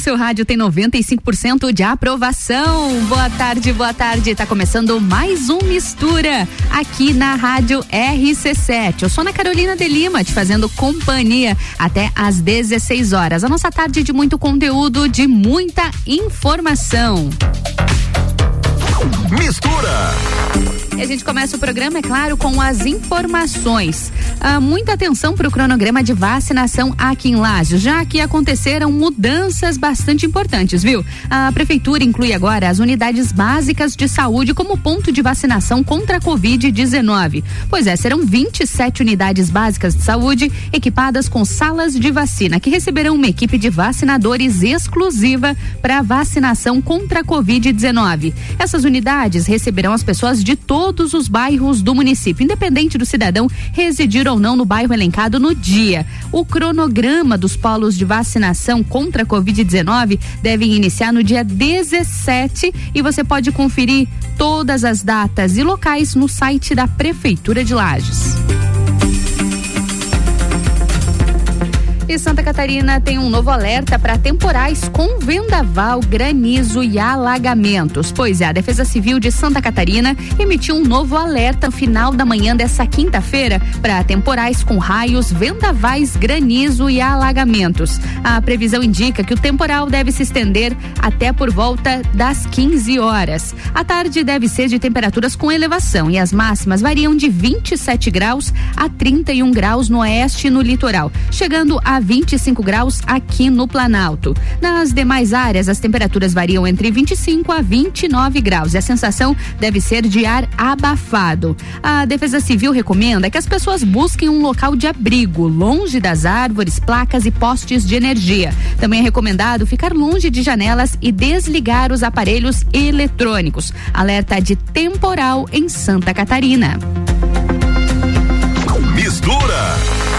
seu rádio tem 95% de aprovação. Boa tarde, boa tarde. Tá começando mais um Mistura aqui na Rádio RC7. Eu sou Ana Carolina de Lima, te fazendo companhia até às 16 horas. A nossa tarde de muito conteúdo, de muita informação. Mistura. E a gente começa o programa, é claro, com as informações. Ah, muita atenção para o cronograma de vacinação aqui em Lages, já que aconteceram mudanças bastante importantes, viu? A prefeitura inclui agora as unidades básicas de saúde como ponto de vacinação contra a Covid-19. Pois é, serão 27 unidades básicas de saúde equipadas com salas de vacina que receberão uma equipe de vacinadores exclusiva para vacinação contra a Covid-19. Essas unidades receberão as pessoas de todos os bairros do município, independente do cidadão residir ou não no bairro elencado no dia. O cronograma dos polos de vacinação contra a Covid-19 devem iniciar no dia 17 e você pode conferir todas as datas e locais no site da Prefeitura de Lages. E Santa Catarina tem um novo alerta para temporais com vendaval, granizo e alagamentos. Pois é, a Defesa Civil de Santa Catarina emitiu um novo alerta no final da manhã dessa quinta-feira para temporais com raios, vendavais, granizo e alagamentos. A previsão indica que o temporal deve se estender até por volta das 15 horas. A tarde deve ser de temperaturas com elevação e as máximas variam de 27 graus a 31 graus no oeste e no litoral, chegando a 25 graus aqui no Planalto. Nas demais áreas, as temperaturas variam entre 25 a 29 graus e a sensação deve ser de ar abafado. A Defesa Civil recomenda que as pessoas busquem um local de abrigo, longe das árvores, placas e postes de energia. Também é recomendado ficar longe de janelas e desligar os aparelhos eletrônicos. Alerta de temporal em Santa Catarina. Mistura.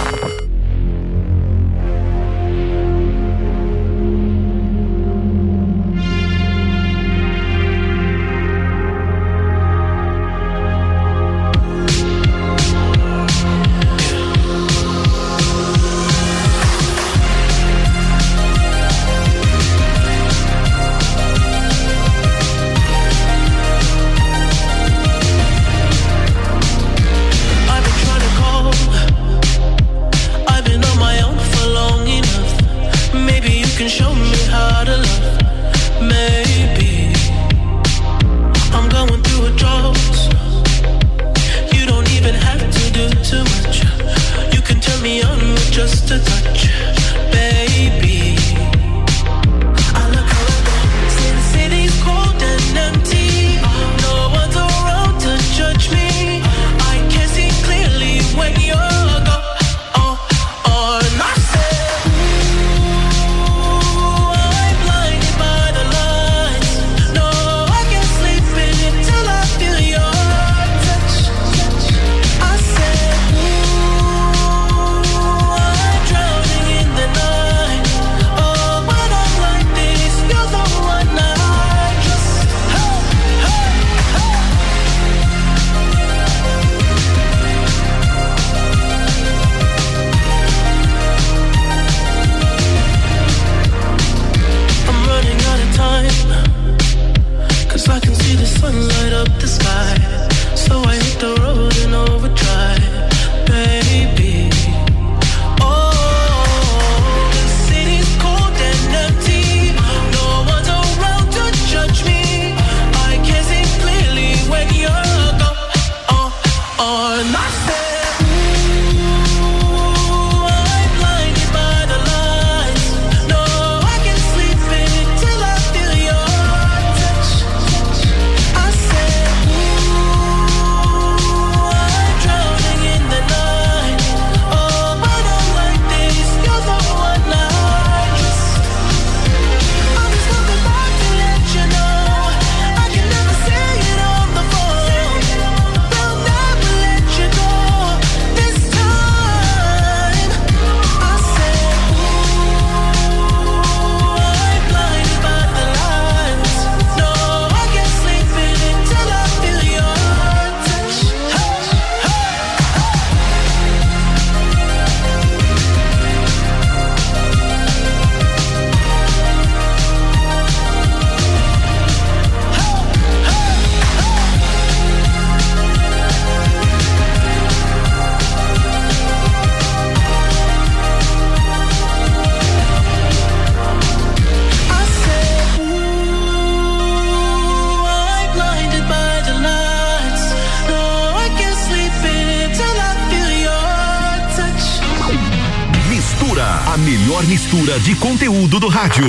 Conteúdo do rádio.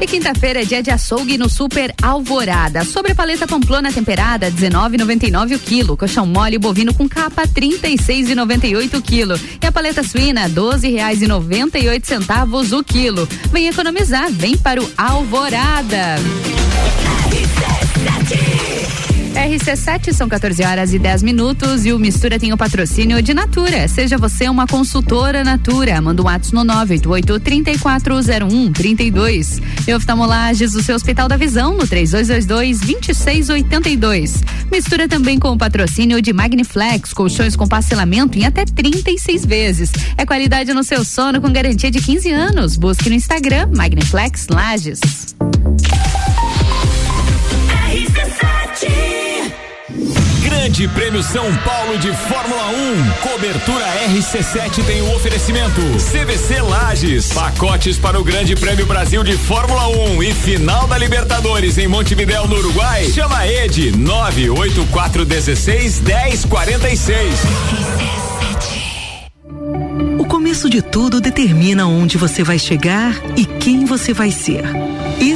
E quinta-feira é dia de açougue no Super Alvorada. Sobre paleta pamplona temperada, 19,99 o quilo. Colchão mole bovino com capa, 36,98 o quilo. E a paleta suína, 12 reais e 98 centavos o quilo. Vem economizar, vem para o Alvorada. RC7 são 14 horas e 10 minutos e o Mistura tem o patrocínio de Natura. Seja você uma consultora Natura. Manda um WhatsApp no 988 3401 32. E oftalmolages, o seu Hospital da Visão no 3222 2682. Mistura também com o patrocínio de Magniflex, colchões com parcelamento em até 36 vezes. É qualidade no seu sono com garantia de 15 anos. Busque no Instagram Magniflex Lages. Grande Prêmio São Paulo de Fórmula 1. Cobertura RC7 tem o oferecimento. CVC Lages. Pacotes para o Grande Prêmio Brasil de Fórmula 1 e final da Libertadores em Montevidéu, no Uruguai. Chama Ed 98416 1046. O começo de tudo determina onde você vai chegar e quem você vai ser.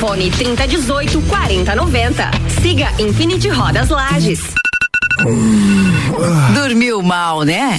Fone 3018 4090. Siga Infinity Rodas Lages. Dormiu mal, né?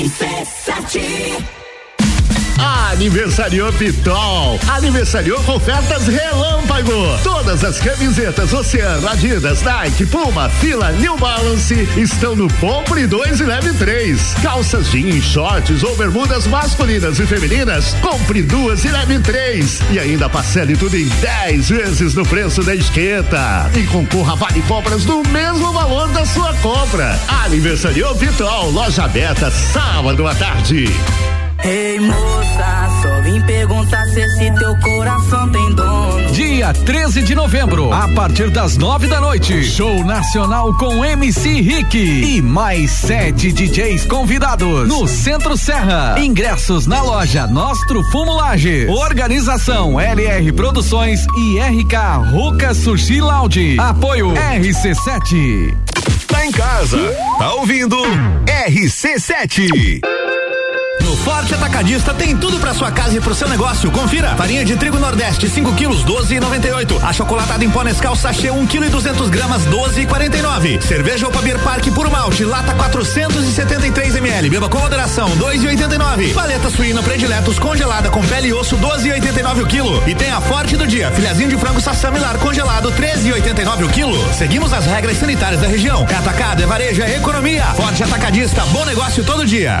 RC7 Aniversariou Pitol. Aniversariou com ofertas relâmpago. Todas as camisetas Oceano, Adidas, Nike, Puma, Fila, New Balance estão no Compre 2 e Leve 3. Calças jeans, shorts ou bermudas masculinas e femininas, compre duas e leve três. E ainda parcele tudo em 10 vezes no preço da etiqueta. E concorra vale compras no mesmo valor da sua compra. Aniversariou Pitol, loja aberta sábado à tarde. Ei moça, só vim perguntar se esse teu coração tem dono. Dia dia 13 de novembro, a partir das nove da noite. Show nacional com MC Rick e mais sete DJs convidados no Centro Serra. Ingressos na loja Nostro Fumulage. Organização LR Produções e RK Ruca Sushi Lounge. Apoio RC7. Tá em casa, tá ouvindo RC7. No Forte Atacadista tem tudo para sua casa e pro seu negócio. Confira: farinha de trigo Nordeste 5 quilos 12,98. A chocolatada em pó Nescau sachê 1 kg e 200 gramas 12,49. Cerveja Opa Beer Park puro malte lata 473 ml. Beba com moderação 2,89. Paleta suína prediletos congelada com pele e osso 12,89 o quilo. E tem a Forte do dia: filhazinho de frango sassamilar congelado 13,89 o quilo. Seguimos as regras sanitárias da região. É atacado, é varejo, é economia. Forte Atacadista, bom negócio todo dia.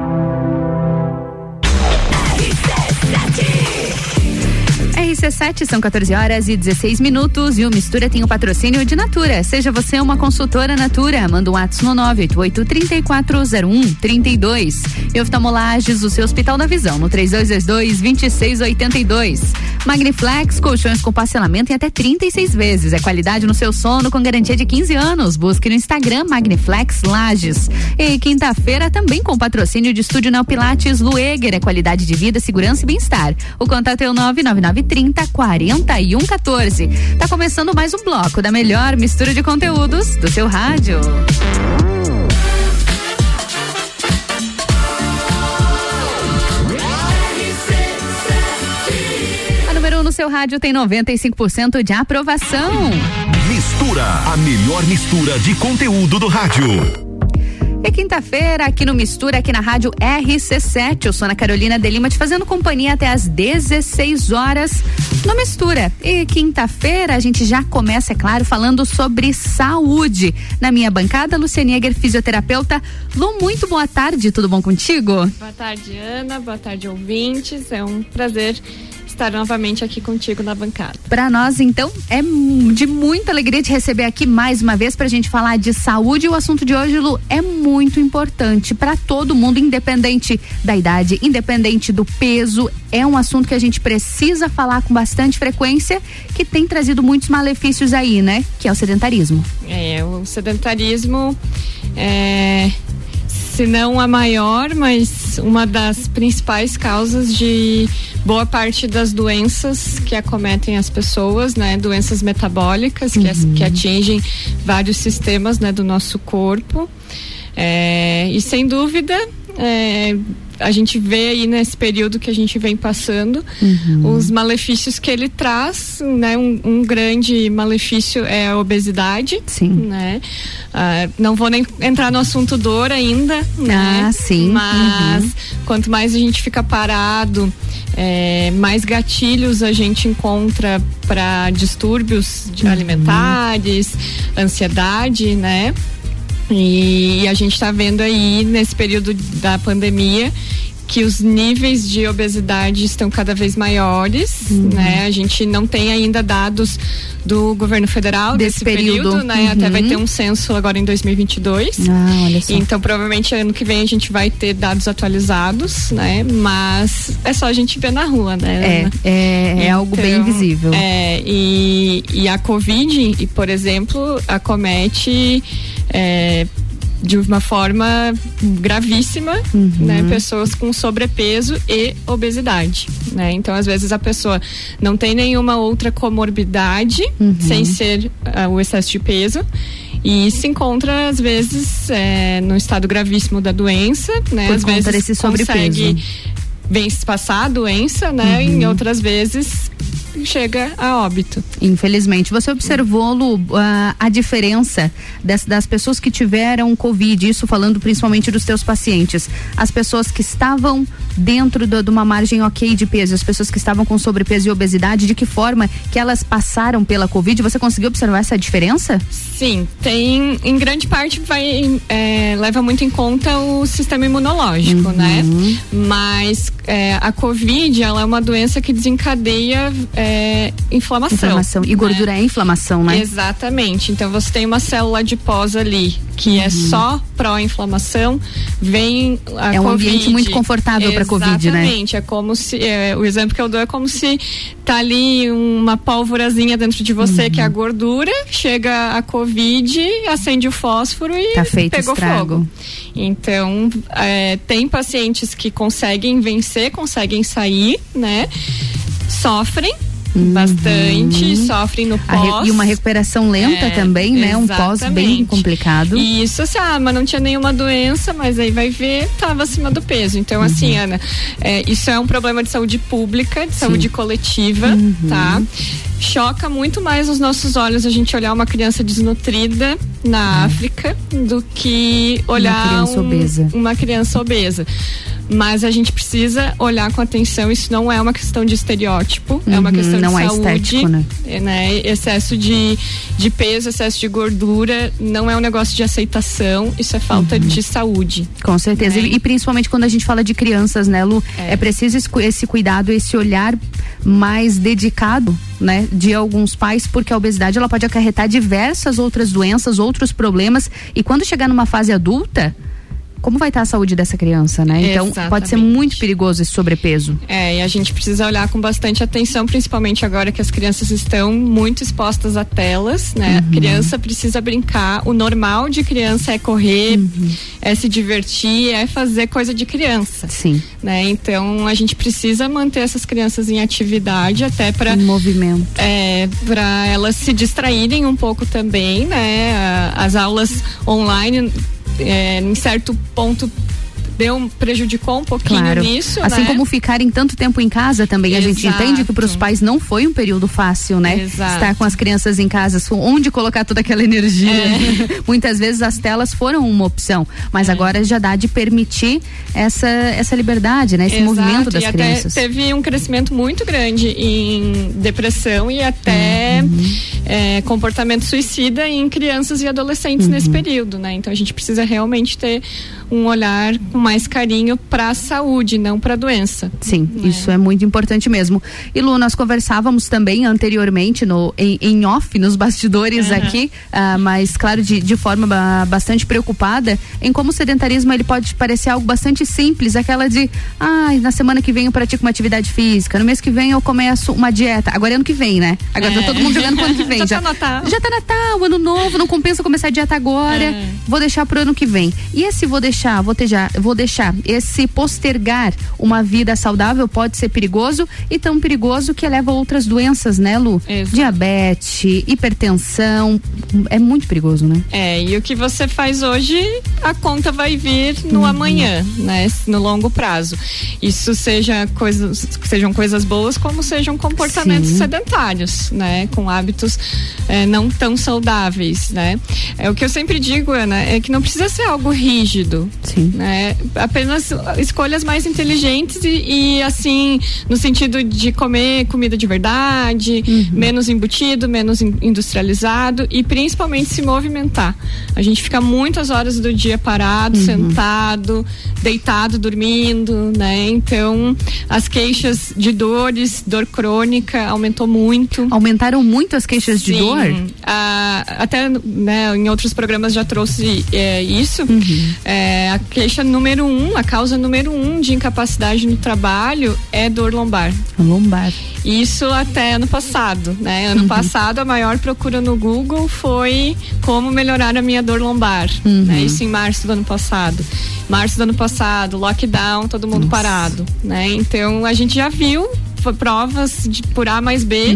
RC7 são 14 horas e 16 minutos e o Mistura tem o patrocínio de Natura. Seja você uma consultora Natura, manda um ato no 988-3401-32. E oftalmolages, o seu Hospital da Visão, no 3222-2682. Magniflex, colchões com parcelamento em até 36 vezes. É qualidade no seu sono com garantia de 15 anos. Busque no Instagram Magniflex Lages. E quinta-feira também com patrocínio de Estúdio Neopilates Lueger. É qualidade de vida, segurança e bem-estar. O contato é o 99930 4114. Tá começando mais um bloco da melhor mistura de conteúdos do seu rádio. A número 1 um no seu rádio tem 95% de aprovação. Mistura, a melhor mistura de conteúdo do rádio. É quinta-feira aqui no Mistura, aqui na rádio RC7. Eu sou Ana Carolina de Lima te fazendo companhia até às 16 horas no Mistura. E quinta-feira a gente já começa, é claro, falando sobre saúde. Na minha bancada, Luciane Eger, fisioterapeuta. Lu, muito boa tarde, tudo bom contigo? Boa tarde, Ana. Boa tarde, ouvintes. É um prazer estar novamente aqui contigo na bancada. Para nós, então, é de muita alegria te receber aqui mais uma vez para a gente falar de saúde. O assunto de hoje, Lu, é muito importante para todo mundo, independente da idade, independente do peso. É um assunto que a gente precisa falar com bastante frequência, que tem trazido muitos malefícios aí, né? Que é o sedentarismo. É, o sedentarismo é se não a maior, mas uma das principais causas de boa parte das doenças que acometem as pessoas, né? Doenças metabólicas uhum. que, que, atingem vários sistemas, né, do nosso corpo. É, e sem dúvida, é, a gente vê aí nesse período que a gente vem passando uhum. os malefícios que ele traz, né? Um, um, grande malefício é a obesidade, sim. né? Ah, não vou nem entrar no assunto dor ainda, né? Ah, sim. Mas uhum. quanto mais a gente fica parado, é, mais gatilhos a gente encontra para distúrbios uhum. alimentares, ansiedade, né? E, a gente está vendo aí nesse período da pandemia que os níveis de obesidade estão cada vez maiores, uhum. né? A gente não tem ainda dados do governo federal desse desse período, período né? Uhum. Até vai ter um censo agora em 2022. Ah, olha só. Então provavelmente ano que vem a gente vai ter dados atualizados, né? Mas é só a gente ver na rua, né? É, é, é algo bem Então, visível. É, e, e a Covid, e, por exemplo, acomete é, de uma forma gravíssima, Uhum. né? Pessoas com sobrepeso e obesidade, né? Então, às vezes a pessoa não tem nenhuma outra comorbidade, Uhum. sem ser ah, o excesso de peso. E se encontra, às vezes, é, no estado gravíssimo da doença, né? Por às vezes desse sobrepeso. consegue bem passar a doença, né? Uhum. Em outras vezes chega a óbito. Infelizmente. Você observou, Lu, a, a diferença das, das pessoas que tiveram Covid, isso falando principalmente dos teus pacientes. As pessoas que estavam dentro do- de uma margem ok de peso, as pessoas que estavam com sobrepeso e obesidade, de que forma que elas passaram pela Covid? Você conseguiu observar essa diferença? Sim, tem em grande parte vai é, leva muito em conta o sistema imunológico, né? Mas é, a Covid ela é uma doença que desencadeia é inflamação. Inflamação. E gordura né? é inflamação, né? Exatamente. Então você tem uma célula adiposa ali que é Uhum. só pró-inflamação, vem a É um COVID. ambiente muito confortável pra Covid, né? Exatamente. É como se é, o exemplo que eu dou é como se tá ali uma pólvorazinha dentro de você que é a Uhum. gordura, chega a Covid, acende o fósforo e Tá feito pegou estrago. fogo. Então, é, tem pacientes que conseguem vencer, conseguem sair, né? Sofrem bastante, sofrem no Uhum. A re- pós. E uma recuperação lenta É, também, né? Um pós bem exatamente. complicado. E isso, assim, ah, mas não tinha nenhuma doença, mas aí vai ver, tava acima do peso. Então, assim, Uhum. Ana, é, isso é um problema de saúde pública, de saúde coletiva, Uhum. tá? Choca muito mais os nossos olhos a gente olhar uma criança desnutrida na África do que olhar criança um- obesa. uma criança obesa. Mas a gente precisa olhar com atenção, isso não é uma questão de estereótipo, é uma Uhum, questão não de é saúde. estético, né? É, né? Excesso de, de peso, excesso de gordura, não é um negócio de aceitação, isso é falta Uhum. de saúde. Com certeza. Né? E, e principalmente quando a gente fala de crianças, né, Lu? É, preciso esse, esse cuidado, esse olhar mais dedicado, né, de alguns pais, porque a obesidade ela pode acarretar diversas outras doenças, outros problemas. E quando chegar numa fase adulta, como vai estar a saúde dessa criança, né? Então pode ser Exatamente. muito perigoso esse sobrepeso. É, e a gente precisa olhar com bastante atenção, principalmente agora que as crianças estão muito expostas a telas, né? A criança precisa brincar, o normal de criança é correr, é se divertir, é fazer coisa de criança. Sim. Né? Então a gente precisa manter essas crianças em atividade até para Em movimento. é, para elas se distraírem um pouco também, né? As aulas online, é, em certo ponto, deu, prejudicou um pouquinho Claro. nisso, assim né? como ficarem tanto tempo em casa também. A gente Exato. entende que para os pais não foi um período fácil, né? Exato. Estar com as crianças em casa, onde colocar toda aquela energia. É. Muitas vezes as telas foram uma opção, mas agora já dá de permitir essa, essa liberdade, né? Esse Exato, movimento das e crianças. teve um crescimento muito grande em depressão e até Uhum. é, comportamento suicida em crianças e adolescentes Uhum. nesse período, né? Então a gente precisa realmente ter um olhar com mais carinho para a saúde, não para a doença. Sim, isso é muito importante mesmo. E Lu, nós conversávamos também anteriormente no, em, em off, nos bastidores Aham. aqui, ah, mas claro, de, de forma ba- bastante preocupada em como o sedentarismo ele pode parecer algo bastante simples, aquela de, ai, na semana que vem eu pratico uma atividade física, no mês que vem eu começo uma dieta. Agora é ano que vem, né? Agora tá É. todo mundo jogando pro ano que vem. Já tá Natal. Já tá Natal, ano novo, não compensa começar a dieta agora. É. Vou deixar pro ano que vem. E esse vou deixar, vou, tejar, vou deixar, esse postergar uma vida saudável pode ser perigoso e tão perigoso que leva a outras doenças, né, Lu? Exato. Diabetes, hipertensão, é muito perigoso, né? É, e o que você faz hoje, a conta vai vir Uhum. no amanhã, né? No longo prazo. Isso seja coisas, sejam coisas boas, como sejam comportamentos Sim. sedentários, né? Com hábitos é, não tão saudáveis, né? É o que eu sempre digo, Ana, é que não precisa ser algo rígido, Sim. né? Apenas escolhas mais inteligentes e, e, assim, no sentido de comer comida de verdade, Uhum. menos embutido, menos in- industrializado e principalmente se movimentar. A gente fica muitas horas do dia parado, Uhum. sentado, deitado, dormindo, né? Então, as queixas de dores, dor crônica aumentou muito. Aumentaram muito as queixas de Sim. dor? Ah, até né, em outros programas já trouxe é, isso. Uhum. É, a queixa número um, a causa número um de incapacidade no trabalho é dor lombar. Lombar. Isso até ano passado, né? Uhum. Ano passado a maior procura no Google foi como melhorar a minha dor lombar. Uhum. né? Isso em março do ano passado. Março do ano passado, lockdown, todo mundo parado, né? Então a gente já viu provas de por A mais B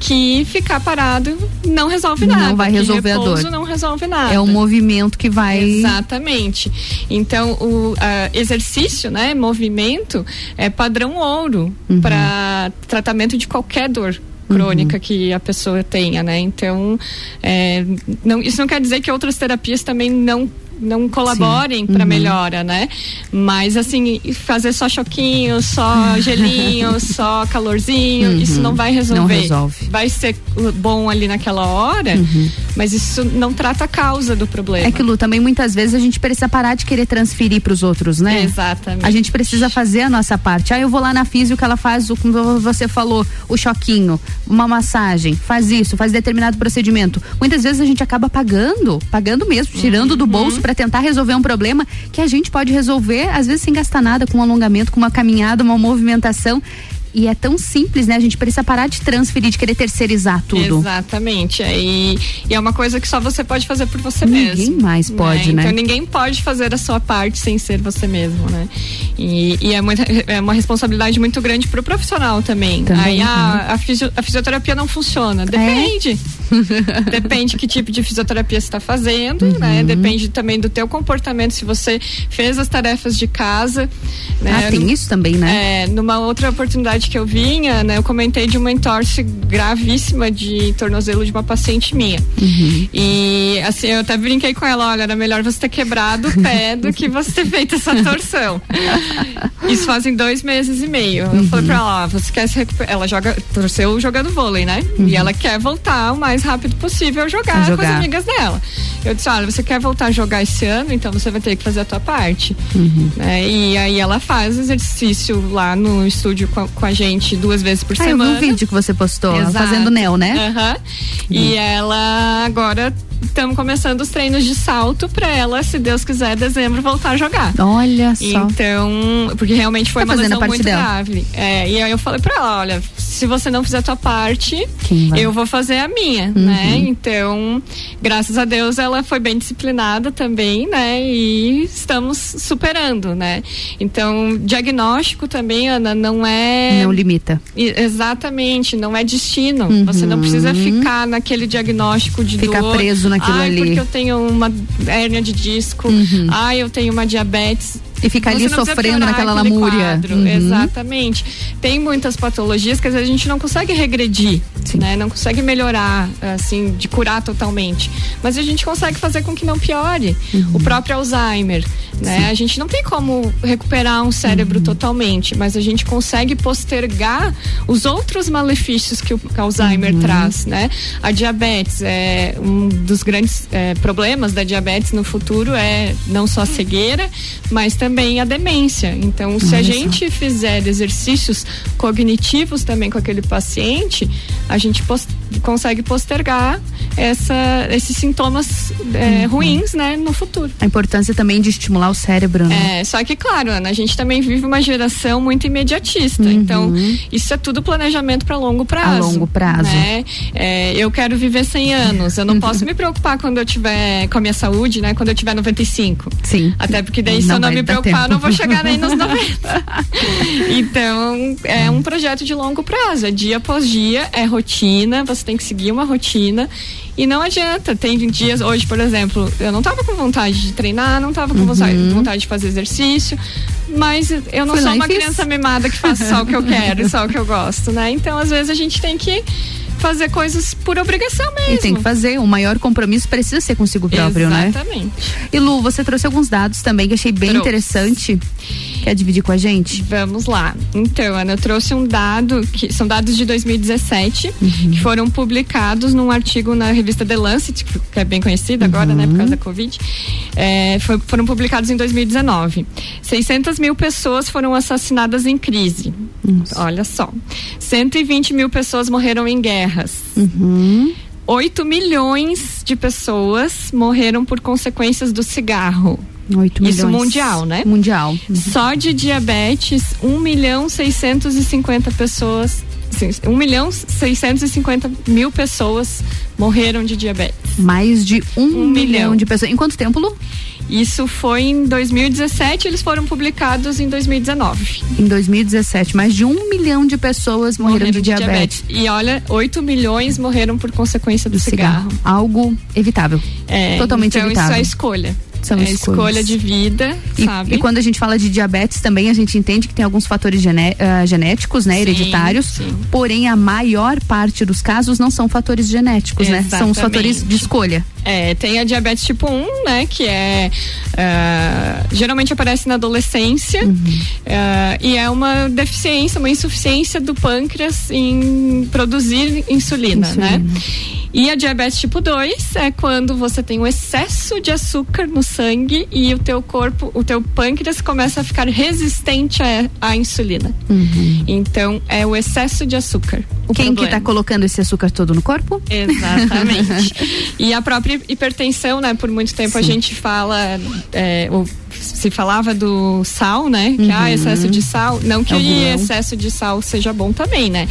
que ficar parado não resolve Uhum. Não nada. vai resolver a dor. não resolve nada. É um movimento que vai. Exatamente. Então, o ah, exercício, né, movimento, é padrão ouro Uhum. para tratamento de qualquer dor crônica que a pessoa tenha, né? Então, é, não, isso não quer dizer que outras terapias também não não colaborem para Uhum. melhora, né? Mas assim, fazer só choquinho, só gelinho, só calorzinho, Uhum. isso não vai resolver. Não resolve. Vai ser bom ali naquela hora, Uhum. Mas isso não trata a causa do problema. É que, Lu, também muitas vezes a gente precisa parar de querer transferir para os outros, né? Exatamente. A gente precisa fazer a nossa parte. Ah, eu vou lá na física que ela faz, o, como você falou, o choquinho, uma massagem, faz isso, faz determinado procedimento. Muitas vezes a gente acaba pagando, pagando mesmo, tirando uhum. do bolso para tentar resolver um problema que a gente pode resolver, às vezes sem gastar nada, com um alongamento, com uma caminhada, uma movimentação e é tão simples, né? A gente precisa parar de transferir, de querer terceirizar tudo. Exatamente. E, e é uma coisa que só você pode fazer por você ninguém mesmo. Ninguém mais né? pode, né? Então ninguém pode fazer a sua parte sem ser você mesmo, né? E, e é, muito, é uma responsabilidade muito grande pro profissional também. também Aí a, a, fisio, a, fisioterapia não funciona. É? Depende. É? Depende que tipo de fisioterapia você está fazendo, uhum. né? Depende também do teu comportamento, se você fez as tarefas de casa. Né? Ah, tem isso também, né? É, numa outra oportunidade que eu vinha, né, eu comentei de uma entorse gravíssima de tornozelo de uma paciente minha. Uhum. E assim, eu até brinquei com ela, olha, era melhor você ter quebrado o pé do que você ter feito essa torção. Isso fazem dois meses e meio. Uhum. Eu falei pra ela, ó, você quer se recuperar. Ela joga, torceu jogando vôlei, né? Uhum. E ela quer voltar o mais rápido possível a jogar, jogar, com as amigas dela. Eu disse, olha, você quer voltar a jogar esse ano, então você vai ter que fazer a tua parte. Uhum. Né? E aí ela faz exercício lá no estúdio com a, com a gente duas vezes por ah, semana. Eu vi um vídeo que você postou, fazendo neo, né? Uhum. E ela agora estamos começando os treinos de salto para ela, se Deus quiser, dezembro voltar a jogar. Olha só. Então, porque realmente foi tá uma lesão muito dela. grave. É, e aí eu falei para ela, olha, se você não fizer a tua parte, eu vou fazer a minha, uhum. né? Então, graças a Deus ela foi bem disciplinada também, né? E estamos superando, né? Então, diagnóstico também, Ana, não é não limita. Exatamente, não é destino. Uhum. Você não precisa ficar naquele diagnóstico de Ficar dor. preso naquilo Ai, ali. porque eu tenho uma hérnia de disco. Uhum. Ai, eu tenho uma diabetes e fica ali sofrendo naquela lamúria. Uhum. Exatamente. Tem muitas patologias que às vezes a gente não consegue regredir, Sim. né? Não consegue melhorar, assim, de curar totalmente. Mas a gente consegue fazer com que não piore. Uhum. O próprio Alzheimer, né? Sim. A gente não tem como recuperar um cérebro uhum. totalmente, mas a gente consegue postergar os outros malefícios que o Alzheimer uhum. traz, né? A diabetes é um dos grandes é, problemas da diabetes no futuro é não só a cegueira, mas também também a demência. Então, se a gente fizer exercícios cognitivos também com aquele paciente, a gente post consegue postergar essa, esses sintomas é, uhum. ruins, né, no futuro. A importância também de estimular o cérebro, né? É, só que, claro, Ana, a gente também vive uma geração muito imediatista. Uhum. Então, isso é tudo planejamento para longo prazo. A longo prazo. Né? É, eu quero viver 100 anos. Eu não posso me preocupar quando eu tiver com a minha saúde, né? Quando eu tiver 95. Sim. Até porque daí, se eu não me preocupar, eu não vou chegar nem nos 90. então, é um projeto de longo prazo. É dia após dia, é rotina. Você tem que seguir uma rotina e não adianta. Tem dias, hoje, por exemplo, eu não tava com vontade de treinar, não tava com uhum. vontade, vontade de fazer exercício, mas eu não Fui sou uma criança mimada que faz só o que eu quero e só o que eu gosto, né? Então, às vezes, a gente tem que fazer coisas por obrigação mesmo. E tem que fazer. O maior compromisso precisa ser consigo próprio, Exatamente. né? Exatamente. E Lu, você trouxe alguns dados também que achei bem trouxe. interessante. Quer dividir com a gente? Vamos lá. Então, Ana, eu trouxe um dado, que são dados de 2017, uhum. que foram publicados num artigo na revista The Lancet, que é bem conhecida uhum. agora, né, por causa da Covid. É, foi, foram publicados em 2019. 600 mil pessoas foram assassinadas em crise. Nossa. Olha só. 120 mil pessoas morreram em guerras. Uhum. 8 milhões de pessoas morreram por consequências do cigarro. 8 milhões. Isso mundial, né? Mundial. Uhum. Só de diabetes, 1 milhão 650 pessoas. Sim, 1 milhão 650 mil pessoas morreram de diabetes. Mais de 1 um, um milhão. milhão de pessoas. Em quanto tempo, Lu? Isso foi em 2017, eles foram publicados em 2019. Em 2017, mais de um milhão de pessoas morreram, morreram de, de diabetes. diabetes. E olha, 8 milhões morreram por consequência do, do cigarro. cigarro. Algo evitável. É, Totalmente então evitável. Então isso é escolha. São é escolha de vida, e, sabe? E quando a gente fala de diabetes também, a gente entende que tem alguns fatores gené uh, genéticos, né? Sim, hereditários. Sim. Porém, a maior parte dos casos não são fatores genéticos, Exatamente. né? São os fatores de escolha. É, tem a diabetes tipo 1, né? Que é. Uh, geralmente aparece na adolescência. Uhum. Uh, e é uma deficiência, uma insuficiência do pâncreas em produzir insulina, insulina. né? E a diabetes tipo 2 é quando você tem um excesso de açúcar no sangue e o teu corpo, o teu pâncreas começa a ficar resistente à, insulina. Uhum. Então, é o excesso de açúcar. O Quem problema. que tá colocando esse açúcar todo no corpo? Exatamente. e a própria hipertensão, né? Por muito tempo a Sim. gente fala, é, ou se falava do sal, né? Que Uhum. ah, excesso de sal. Não que o vilão. excesso de sal seja bom também, né?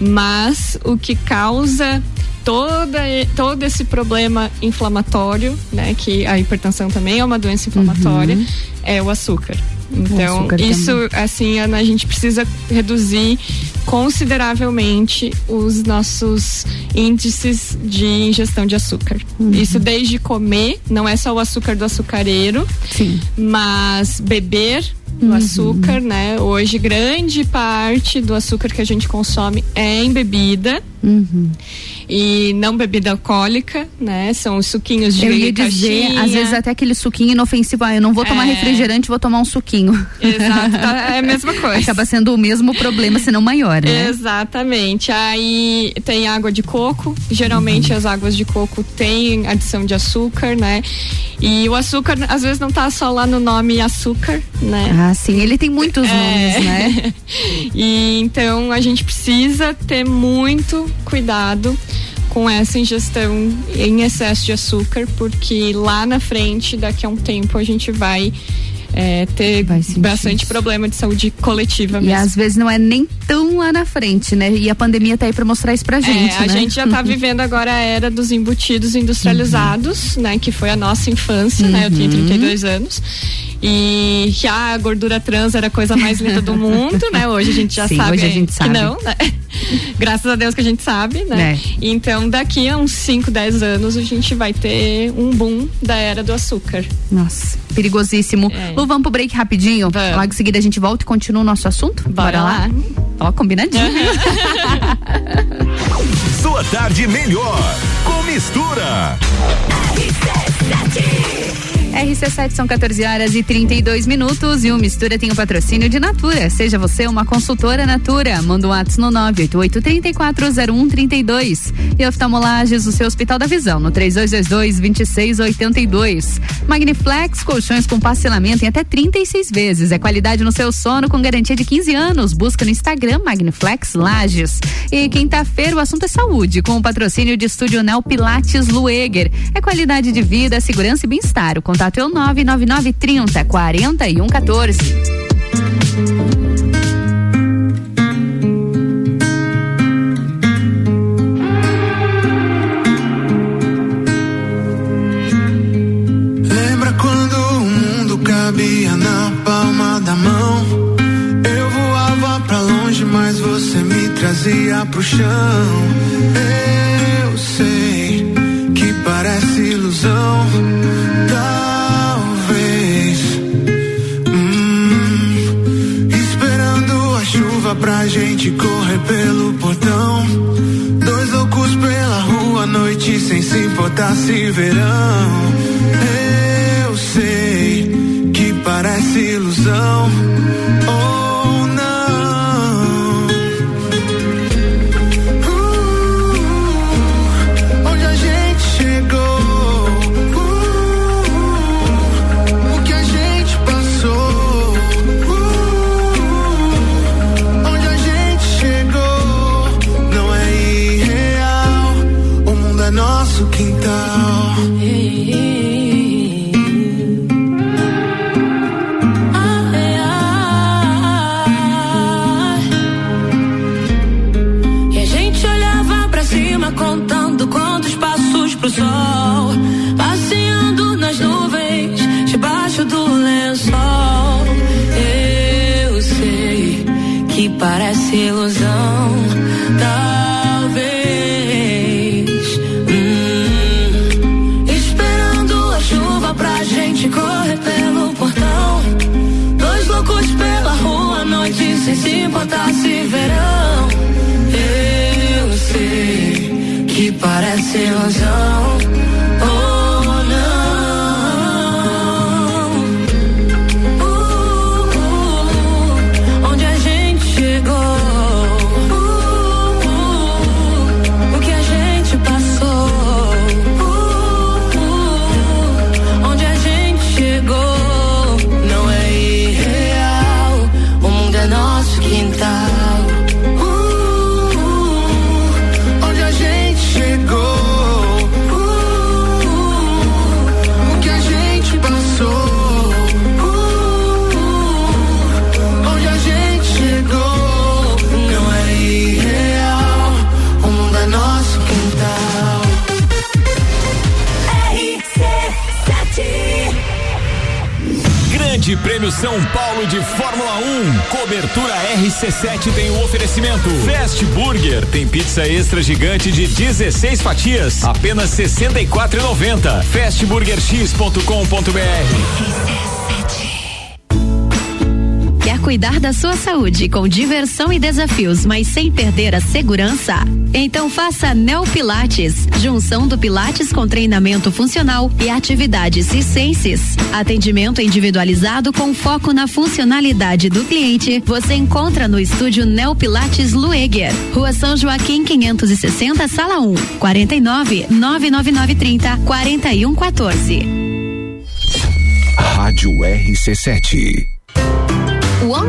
Mas o que causa toda, todo esse problema inflamatório, né? Que a hipertensão também é uma doença inflamatória, Uhum. é o açúcar. Então, isso, também. assim, Ana, a gente precisa reduzir consideravelmente os nossos índices de ingestão de açúcar. Uhum. Isso desde comer, não é só o açúcar do açucareiro, Sim. mas beber o Uhum. açúcar, né? Hoje grande parte do açúcar que a gente consome é em bebida Uhum. E não bebida alcoólica, né? São os suquinhos de Eu ia dizer, caixinha. às vezes até aquele suquinho inofensivo, ah, eu não vou tomar É. refrigerante, vou tomar um suquinho. Exato, tá- é a mesma coisa. Acaba sendo o mesmo problema, se não maior, né? Exatamente. Aí tem água de coco. Geralmente as águas de coco têm adição de açúcar, né? E o açúcar, às vezes, não tá só lá no nome açúcar, né? Ah, sim, ele tem muitos É. nomes, né? e então a gente precisa ter muito cuidado com essa ingestão em excesso de açúcar, porque lá na frente, daqui a um tempo, a gente vai é, ter bastante problema de saúde coletiva E mesmo. às vezes não é nem tão lá na frente, né? E a pandemia tá aí pra mostrar isso pra gente, É, a né? gente já tá vivendo agora a era dos embutidos industrializados, né? Que foi a nossa infância, né? Eu tenho Uhum. 32 anos. E que a gordura trans era a coisa mais linda do mundo, né? Hoje a gente já Sim, sabe, hoje a gente que sabe. não, né? Graças a Deus que a gente sabe, né? É. Então, daqui a uns 5, 10 anos, a gente vai ter um boom da era do açúcar. Nossa, perigosíssimo. É. Lu, vamos pro break rapidinho? Logo em seguida a gente volta e continua o nosso assunto? Bora lá. Ó, combinadinho. Sua tarde melhor com mistura. RC7 são 14 horas e 32 minutos e o Mistura tem o patrocínio de Natura. Seja você uma consultora Natura. Manda um WhatsApp no 988-340132. E oftalmolages, o seu Hospital da Visão, no 3222-2682. Magniflex, colchões com parcelamento em até 36 vezes. É qualidade no seu sono com garantia de 15 anos. Busca no Instagram Magniflex Lages. E quinta-feira o assunto é saúde, com o patrocínio de Estúdio Nel Pilates Lueger. É qualidade de vida, segurança e bem-estar. O contato é o 99930 4114. Lembra quando o pra gente correr pelo portão. Dois loucos pela rua à noite sem se importar se verão. Eu sei que parece ilusão 16 fatias, apenas 64,90. Fastburgerx.com.br. Quer cuidar da sua saúde com diversão e desafios, mas sem perder a segurança? Então faça Neo Pilates, junção do Pilates com treinamento funcional e atividades ciências. Atendimento individualizado com foco na funcionalidade do cliente. Você encontra no estúdio Neo Pilates Lueger, Rua São Joaquim 560, sala 1, 49 99930 4114. Rádio RC7.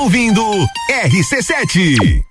ouvindo RC7.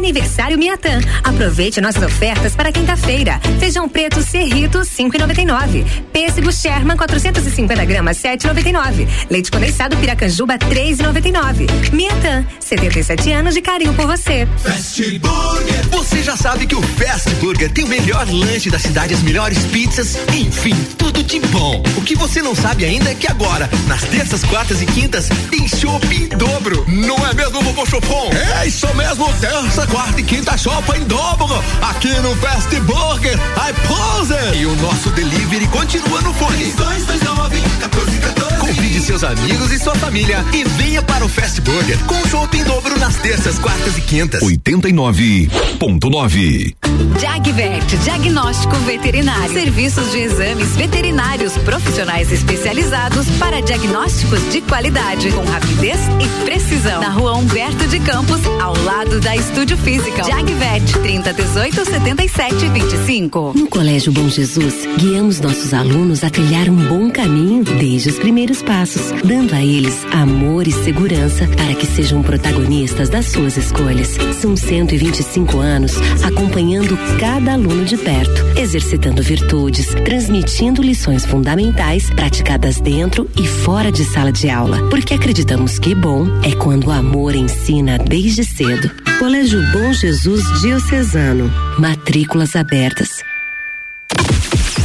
Aniversário Miatan. Aproveite nossas ofertas para quinta-feira. Feijão preto Cerrito 5,99. Pêssego Sherman 450 gramas 7,99. Leite condensado Piracanjuba 3,99. Miatan. 77 anos de carinho por você. Fast Burger. Você já sabe que o Fast Burger tem o melhor lanche da cidade, as melhores pizzas, enfim, tudo de bom. O que você não sabe ainda é que agora, nas terças, quartas e quintas, tem shopping em dobro. Não é mesmo, vovô Chopon? É isso mesmo, terça, quarta e quinta shopping em dobro. Aqui no Fast Burger, I pose. E o nosso delivery continua no fone. 229 1414. Convide seus amigos e sua família e venha para o Fast Burger com shopping em dobro nas terças, quartas e quintas. 89.9 Jagvet, diagnóstico veterinário. Serviços de exames veterinários profissionais especializados para diagnósticos de qualidade, com rapidez e precisão. Na rua Humberto de Campos, ao lado da Estúdio Física. Jagvet, 30 18 77 25. No Colégio Bom Jesus, guiamos nossos alunos a trilhar um bom caminho desde os primeiros passos, dando a eles amor e segurança para que sejam protagonistas das suas escolhas. São 125 anos acompanhando cada aluno de perto, exercitando virtudes, transmitindo lições fundamentais praticadas dentro e fora de sala de aula, porque acreditamos que bom é quando o amor ensina desde cedo. Colégio Bom Jesus Diocesano. Matrículas abertas.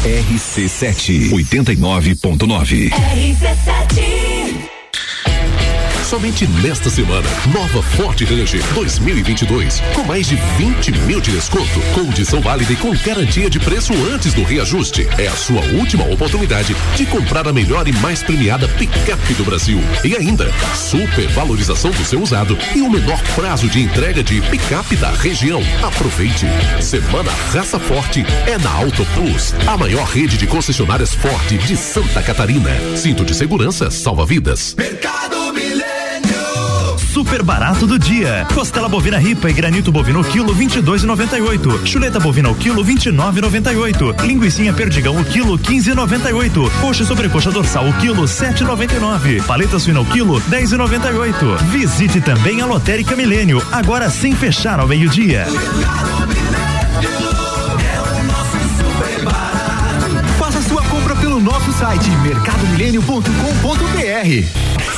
RC7 89.9. Somente nesta semana, nova Ford Ranger 2022, com mais de 20 mil de desconto, condição válida e com garantia de preço antes do reajuste. É a sua última oportunidade de comprar a melhor e mais premiada picape do Brasil. E ainda, super valorização do seu usado e o menor prazo de entrega de picape da região. Aproveite. Semana Raça Forte é na Auto Plus, a maior rede de concessionárias Ford de Santa Catarina. Cinto de segurança salva vidas. Mercado. Super barato do dia. Costela bovina ripa e granito bovino quilo 22,98. Chuleta bovina o quilo 29,98. Linguiça perdigão o quilo 15,98. Coxa e sobrecoxa dorsal o quilo 7,99. Paleta suína o quilo 10,98. Visite também a Lotérica Milênio, agora sem fechar ao meio-dia. Faça sua compra pelo nosso site mercadomilênio.com.br.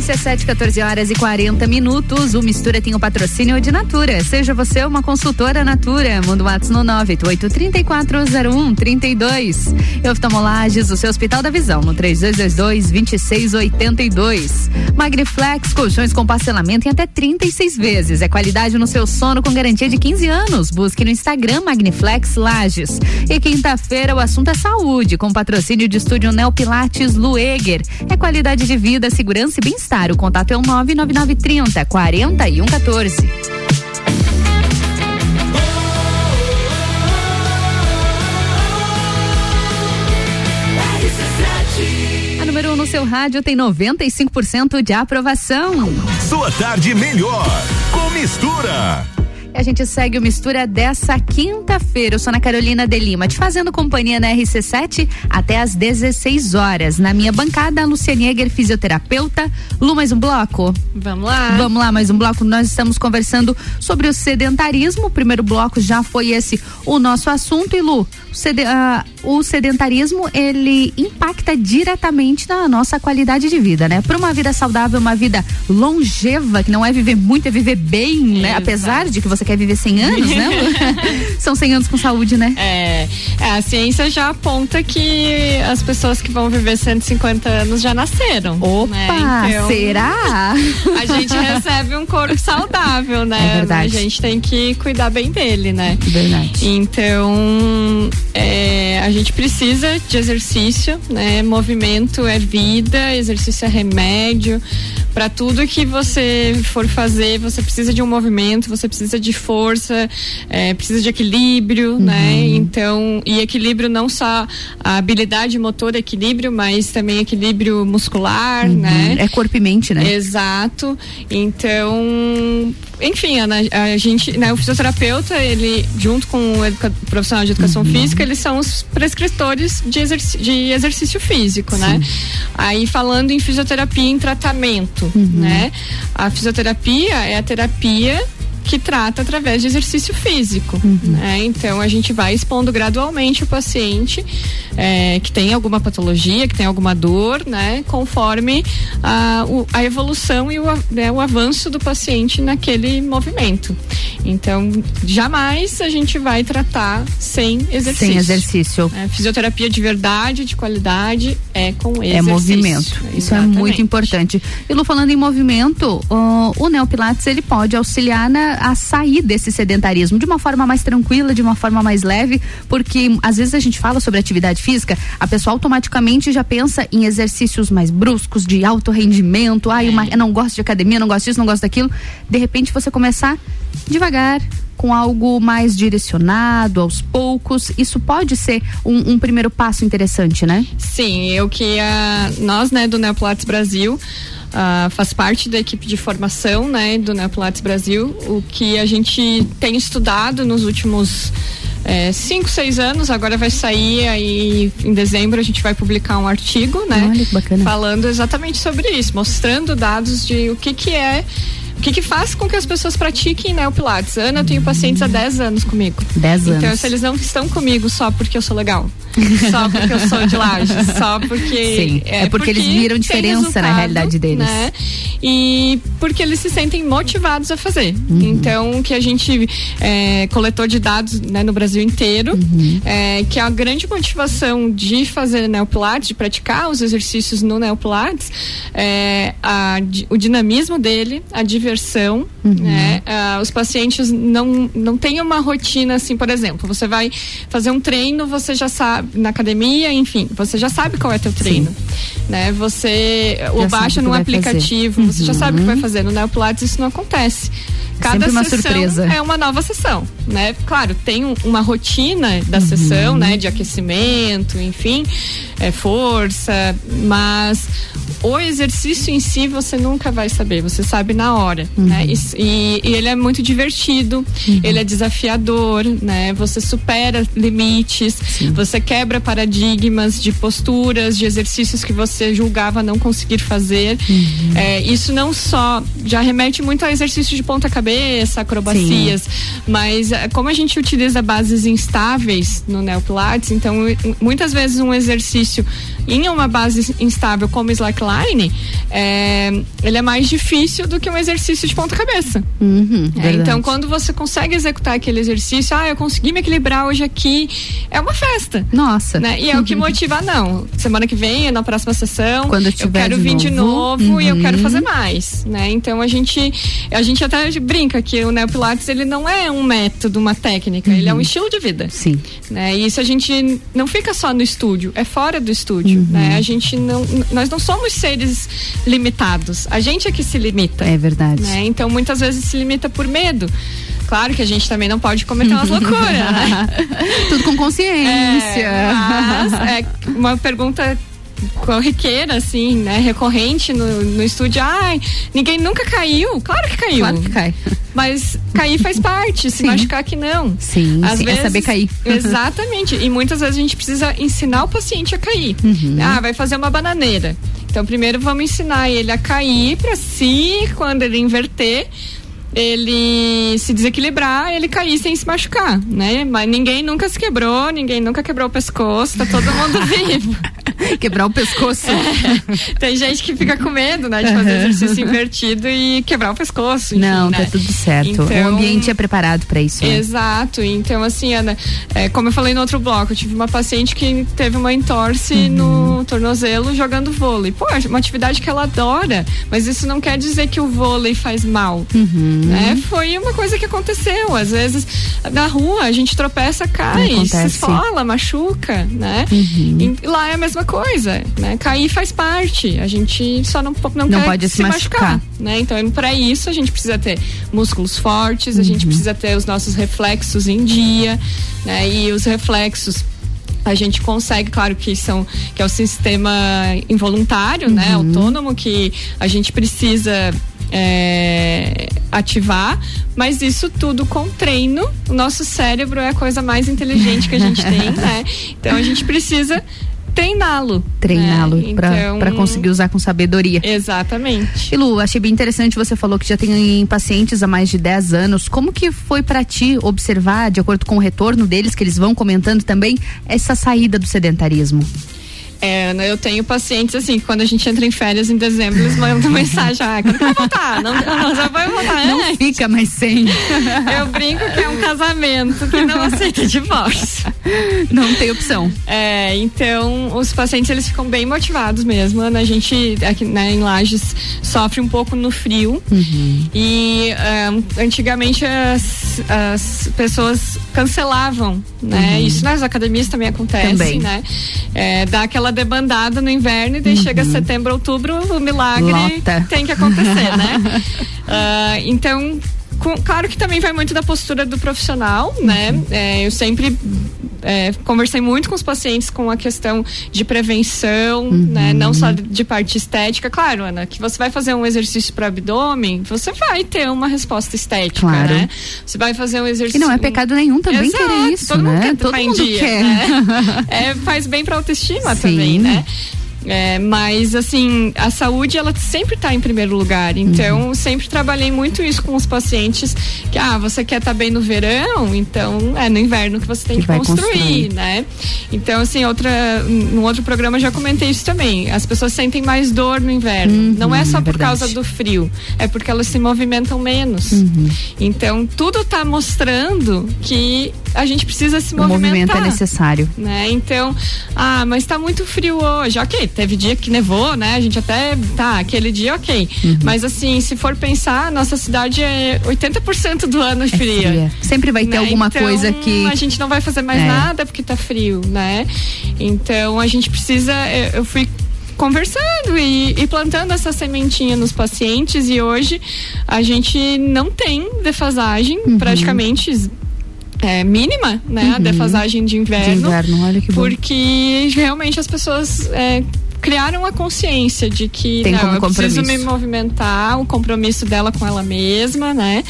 RC7, 14 horas e 40 minutos. O Mistura tem o patrocínio de Natura. Seja você uma consultora Natura. Manda o WhatsApp no 988-3401-32. Oftalmolages, o seu Hospital da Visão, no 3222-2682. Magniflex, colchões com parcelamento em até 36 vezes. É qualidade no seu sono com garantia de 15 anos. Busque no Instagram Magniflex Lages. E quinta-feira o assunto é saúde, com patrocínio de estúdio Neo Pilates Lueger. É qualidade de vida, segurança e bem-estar. O contato é o 99930 4114. A número 1 um no seu rádio tem 95% de aprovação. Sua tarde melhor com mistura. E a gente segue o Mistura dessa quinta-feira. Eu sou Ana Carolina de Lima, te fazendo companhia na RC7 até às 16 horas. Na minha bancada, a Luciane Eger, fisioterapeuta. Lu, mais um bloco? Vamos lá. Vamos lá, mais um bloco. Nós estamos conversando sobre o sedentarismo. O primeiro bloco já foi esse o nosso assunto. E Lu, o, sed, uh, o sedentarismo, ele impacta diretamente na nossa qualidade de vida, né? Para uma vida saudável, uma vida longeva, que não é viver muito, é viver bem, né? Apesar de que você quer viver 100 anos, né? São 100 anos com saúde, né? É, é, a ciência já aponta que as pessoas que vão viver 150 anos já nasceram. Opa, né? então, será? A gente recebe um corpo saudável, né? É verdade. A gente tem que cuidar bem dele, né? Verdade. Então, é, a gente precisa de exercício, né? Movimento é vida, exercício é remédio. Para tudo que você for fazer, você precisa de um movimento, você precisa de força, é, precisa de equilíbrio, Uhum. né? Então, e equilíbrio não só a habilidade motor, equilíbrio, mas também equilíbrio muscular, né? É corpo e mente, né? Exato. Então, enfim, Ana, a gente, né, o fisioterapeuta, ele, junto com o educa- profissional de educação Uhum. física, eles são os prescritores de, exerc- de exercício físico, né? Aí falando em fisioterapia em tratamento, Uhum. né? A fisioterapia é a terapia que trata através de exercício físico, Uhum. né? Então a gente vai expondo gradualmente o paciente é, que tem alguma patologia, que tem alguma dor, né? Conforme a, o- a evolução e o, né, o avanço do paciente naquele movimento. Então jamais a gente vai tratar sem exercício. Sem exercício. É, fisioterapia de verdade, de qualidade, é com exercício. É movimento. Isso é muito importante. E Lu, falando em movimento, ó, o Neopilates ele pode auxiliar na, a sair desse sedentarismo de uma forma mais tranquila, de uma forma mais leve, porque às vezes a gente fala sobre atividade física, a pessoa automaticamente já pensa em exercícios mais bruscos, de alto rendimento. Ai, uma, eu não gosto de academia, não gosto disso, não gosto daquilo. De repente você começar devagar, com algo mais direcionado, aos poucos. Isso pode ser um, um primeiro passo interessante, né? Sim, eu que a, nós, né, do Neopilates Brasil, ah, faz parte da equipe de formação, né, do Neopilates Brasil, o que a gente tem estudado nos últimos é, cinco, seis anos, agora vai sair aí em dezembro a gente vai publicar um artigo, né? Olha. Falando exatamente sobre isso, mostrando dados de o que que é o que, que faz com que as pessoas pratiquem né, o Pilates? Ana, eu tenho pacientes há 10 anos comigo. 10 Então, anos. se eles não estão comigo só porque eu sou legal, só porque eu sou de laje, só porque. Sim, é porque eles viram diferença na realidade deles. Né? E porque eles se sentem motivados a fazer. Uhum. Então, o que a gente é, coletou de dados né, no Brasil inteiro, Uhum. é, que a grande motivação de fazer neopilates, de praticar os exercícios no neopilates, é a o dinamismo dele, a diversão, Uhum. né? Ah, os pacientes não, não têm uma rotina assim, por exemplo, você vai fazer um treino, você já sabe, na academia, enfim, você já sabe qual é teu treino, né? Você Já baixa num aplicativo, você já sabe o que vai Uhum. fazer. No Neopilates isso não acontece. Cada Sempre uma sessão surpresa. é uma nova sessão, né? Claro, tem um- uma rotina da Uhum. sessão, né? De aquecimento, enfim, é, força, mas o exercício em si você nunca vai saber, você sabe na hora, Uhum. né? E, e- ele é muito divertido, ele é desafiador, né? Você supera limites, você quebra paradigmas de posturas, de exercícios que você julgava não conseguir fazer. Uhum. É, isso não só já remete muito a exercícios de ponta cabeça, acrobacias, mas eh, como a gente utiliza bases instáveis no Neopilates, então muitas vezes um exercício em uma base instável como slackline slackline, é, ele é mais difícil do que um exercício de ponta cabeça. Uhum, É, então, quando você consegue executar aquele exercício, ah, eu consegui me equilibrar hoje aqui, é uma festa. Nossa. Né? E é o que motiva, ah, não. Semana que vem, na próxima sessão, Quando eu eu quero de vir de novo. novo e eu Uhum. quero fazer mais, né? Então a gente, a gente até brinca que o Neopilates ele não é um método, uma técnica, ele é um estilo de vida. Sim. Né? E isso a gente não fica só no estúdio, é fora do estúdio, Uhum. né? A gente não, nós não somos seres limitados, a gente é que se limita. É verdade. Né? Então muitas vezes se limita por medo. Claro que a gente também não pode cometer umas loucuras, né? Tudo com consciência. É, mas é uma pergunta corriqueira, assim, né? Recorrente no, no estúdio. Ai, ninguém nunca caiu. Claro que caiu. Claro que cai. Mas cair faz parte, se Sim. machucar que não. Sim, sim, é saber cair. Exatamente. E muitas vezes a gente precisa ensinar o paciente a cair. Uhum. Ah, vai fazer uma bananeira. Então, primeiro vamos ensinar ele a cair para se, quando ele inverter, ele se desequilibrar, ele cair sem se machucar, né? Mas ninguém nunca se quebrou, ninguém nunca quebrou o pescoço, tá todo mundo vivo. Quebrar o pescoço. É. Tem gente que fica com medo, né, de fazer exercício invertido e quebrar o pescoço. enfim, Não, né? tá tudo certo. Então- o ambiente é preparado pra isso. né? Exato. Então, assim, Ana, é, como eu falei no outro bloco, eu tive uma paciente que teve uma entorse Uhum. no tornozelo jogando vôlei. Pô, é uma atividade que ela adora, mas isso não quer dizer que o vôlei faz mal. Uhum. Né? Foi uma coisa que aconteceu. Às vezes, na rua, a gente tropeça, cai, se Acontece. esfola, machuca, né? Uhum. E lá é a mesma coisa, né? Cair faz parte. A gente só não, não, Não quer pode se machucar. né? Então, para isso a gente precisa ter músculos fortes, a Uhum. gente precisa ter os nossos reflexos em dia, né? E os reflexos a gente consegue, claro que são que é o sistema involuntário, né, Uhum. autônomo que a gente precisa é, ativar, mas isso tudo com treino. O nosso cérebro é a coisa mais inteligente que a gente tem, né? Então a gente precisa treiná-lo. Treiná-lo né? Então- pra conseguir usar com sabedoria. Exatamente. E Lu, achei bem interessante, você falou que já tem pacientes há mais de 10 anos. Como que foi pra ti observar, de acordo com o retorno deles, que eles vão comentando também, essa saída do sedentarismo? É, Ana, eu tenho pacientes assim, que quando a gente entra em férias em dezembro, eles mandam mensagem, ah, quando que vai voltar? Não, não, já vai voltar Não antes. fica mais sem. Eu brinco que é um casamento que não aceita divórcio. Não tem opção. É, então os pacientes eles ficam bem motivados mesmo. Ana. A gente aqui né, em Lages sofre um pouco no frio e é, antigamente as, as pessoas cancelavam, né? Uhum. Isso nas academias também acontece, Também. né? É, dá aquela debandada no inverno e daí chega setembro, outubro, o milagre Lota. tem que acontecer, né? Ah, então com- claro que também vai muito da postura do profissional, né? É, eu sempre é, conversei muito com os pacientes com a questão de prevenção, né? Não só de parte estética. Claro, Ana, que você vai fazer um exercício para abdômen, você vai ter uma resposta estética, Claro. né? Você vai fazer um exercício. E não é pecado nenhum também Exato, querer isso, todo né? Mundo quer Todo mundo dia, quer. né? É, faz bem pra autoestima Sim. também, né? É, mas assim, a saúde ela sempre está em primeiro lugar. Então, Uhum. sempre trabalhei muito isso com os pacientes. Que ah, você quer estar bem no verão, então é no inverno que você tem Que que, construir, construir. né? Então, assim, outra, no outro programa eu já comentei isso também. As pessoas sentem mais dor no inverno. Não é só é por verdade. causa do frio, é porque elas se movimentam menos. Uhum. Então, tudo está mostrando que a gente precisa se O movimento movimentar é necessário. né? Então, ah, mas tá muito frio hoje. Ok, teve dia que nevou, né? A gente até, tá, aquele dia ok. Uhum. Mas assim, se for pensar, nossa cidade é 80% do ano fria. fria. Sempre vai ter né? alguma Então, coisa que- A gente não vai fazer mais É. nada porque tá frio, né? Então, a gente precisa. eu- Eu fui conversando e, e plantando essa sementinha nos pacientes e hoje a gente não tem defasagem Uhum. praticamente é, mínima, né? A Uhum. defasagem de inverno. De inverno, olha que bom. Porque realmente as pessoas é, criaram a consciência de que Tem não, eu preciso me movimentar, o compromisso dela com ela mesma, né?